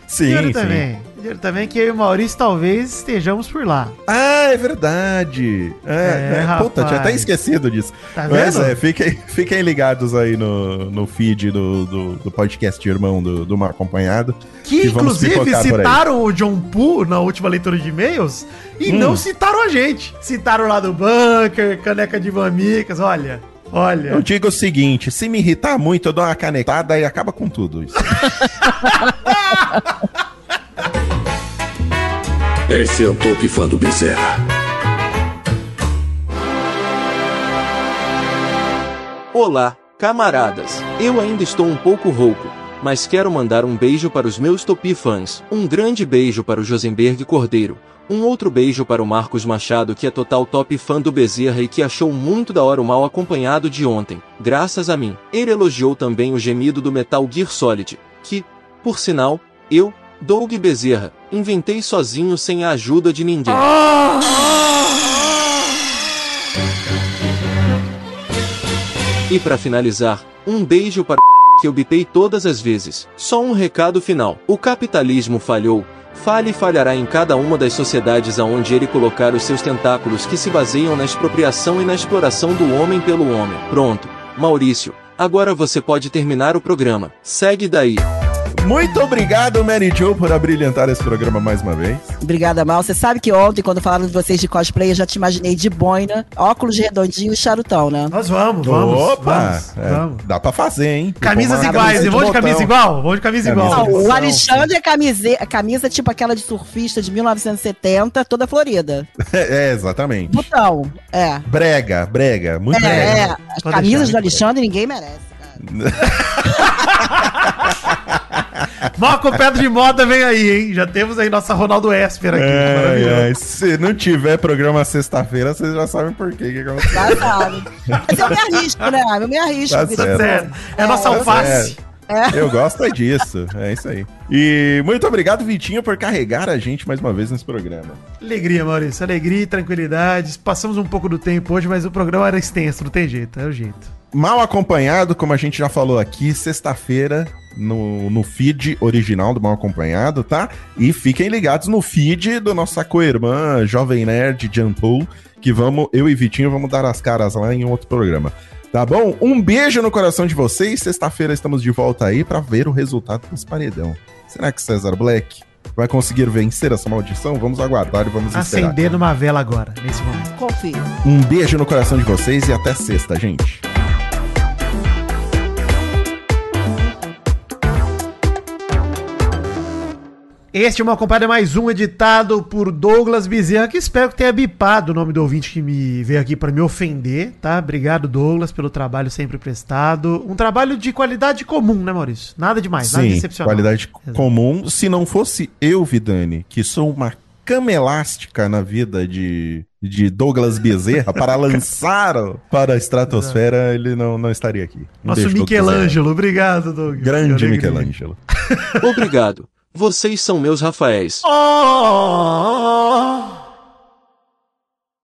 Sim, de olho sim. também. Também que eu e o Maurício talvez estejamos por lá. Ah, é verdade. É, É, é, puta, tinha até rapaz. esquecido disso. Tá Mas vendo? é, fiquem, fiquem ligados aí no, no feed do, do, do podcast Irmão do, do Mal Acompanhado. Que E vamos inclusive citaram o John Poo na última leitura de e-mails e Hum. não citaram a gente. Citaram lá do bunker, caneca de mamicas, olha. Olha. Eu digo o seguinte: se me irritar muito, eu dou uma canetada e acaba com tudo isso. Esse é o Top Fã do Bezerra. Olá, camaradas. Eu ainda estou um pouco rouco, mas quero mandar um beijo para os meus Topi fãs. Um grande beijo para o Josenberg Cordeiro. Um outro beijo para o Marcos Machado, que é total top fã do Bezerra e que achou muito da hora o mal acompanhado de ontem, graças a mim. Ele elogiou também o gemido do Metal Gear Solid, que, por sinal, eu, Doug Bezerra, inventei sozinho sem a ajuda de ninguém. E para finalizar, um beijo para que eu bitei todas as vezes. Só um recado final. O capitalismo falhou. Falha e falhará em cada uma das sociedades aonde ele colocar os seus tentáculos que se baseiam na expropriação e na exploração do homem pelo homem. Pronto. Maurício, agora você pode terminar o programa. Segue daí. Muito obrigado, Mary Jo, por abrilhantar esse programa mais uma vez. Obrigada, Mal. Você sabe que ontem, quando falaram de vocês de cosplay, eu já te imaginei de boina, óculos redondinho e charutão, né? Nós vamos, vamos. Opa! vamos, é, vamos. Dá pra fazer, hein? Camisas iguais, vamos de botão. camisa igual? Vamos de camisa Camisa igual. Não, o Alexandre é camisa, camisa tipo aquela de surfista de 1970, toda florida. É, exatamente. Botão, é. Brega, brega, muito É, brega. é. As Pode camisas deixar, do Alexandre ninguém merece, cara. Marco Pedro de Moda vem aí, hein? Já temos aí nossa Ronaldo Esper aqui. Maravilhoso. ai, se não tiver programa sexta-feira, vocês já sabem por quê. que aconteceu. Já sabe. Mas eu me arrisco, né? Eu me arrisco. Tá certo. boa. Sério. É nossa Tá alface. certo. Eu gosto é disso. É isso aí. E muito obrigado, Vitinho, por carregar a gente mais uma vez nesse programa. Alegria, Maurício. Alegria e tranquilidade. Passamos um pouco do tempo hoje, mas o programa era extenso, não tem jeito. É o jeito. Mal acompanhado, como a gente já falou aqui, sexta-feira no, no feed original do Mal Acompanhado, tá? E fiquem ligados no feed do nossa co-irmã Jovem Nerd Jampou, que vamos, eu e Vitinho vamos dar as caras lá em outro programa. Tá bom? Um beijo no coração de vocês. Sexta-feira estamos de volta aí pra ver o resultado desse paredão. Será que César Black vai conseguir vencer essa maldição? Vamos aguardar e vamos esperar. Acender numa vela agora, nesse momento. Confio. Um beijo no coração de vocês e até sexta, gente. Este é uma acompanhada mais um editado por Douglas Bezerra, que espero que tenha bipado o nome do ouvinte que me veio aqui para me ofender, tá? Obrigado, Douglas, pelo trabalho sempre prestado. Um trabalho de qualidade comum, né, Maurício? Nada demais, nada Sim, excepcional. qualidade Exato. comum. Se não fosse eu, Vidani, que sou uma cama elástica na vida de, de Douglas Bezerra para lançar para a estratosfera, ele não, não estaria aqui. Um Nosso Michelangelo, obrigado, Douglas. Grande. Michelangelo. Obrigado. Vocês são meus Rafaéis. Oh,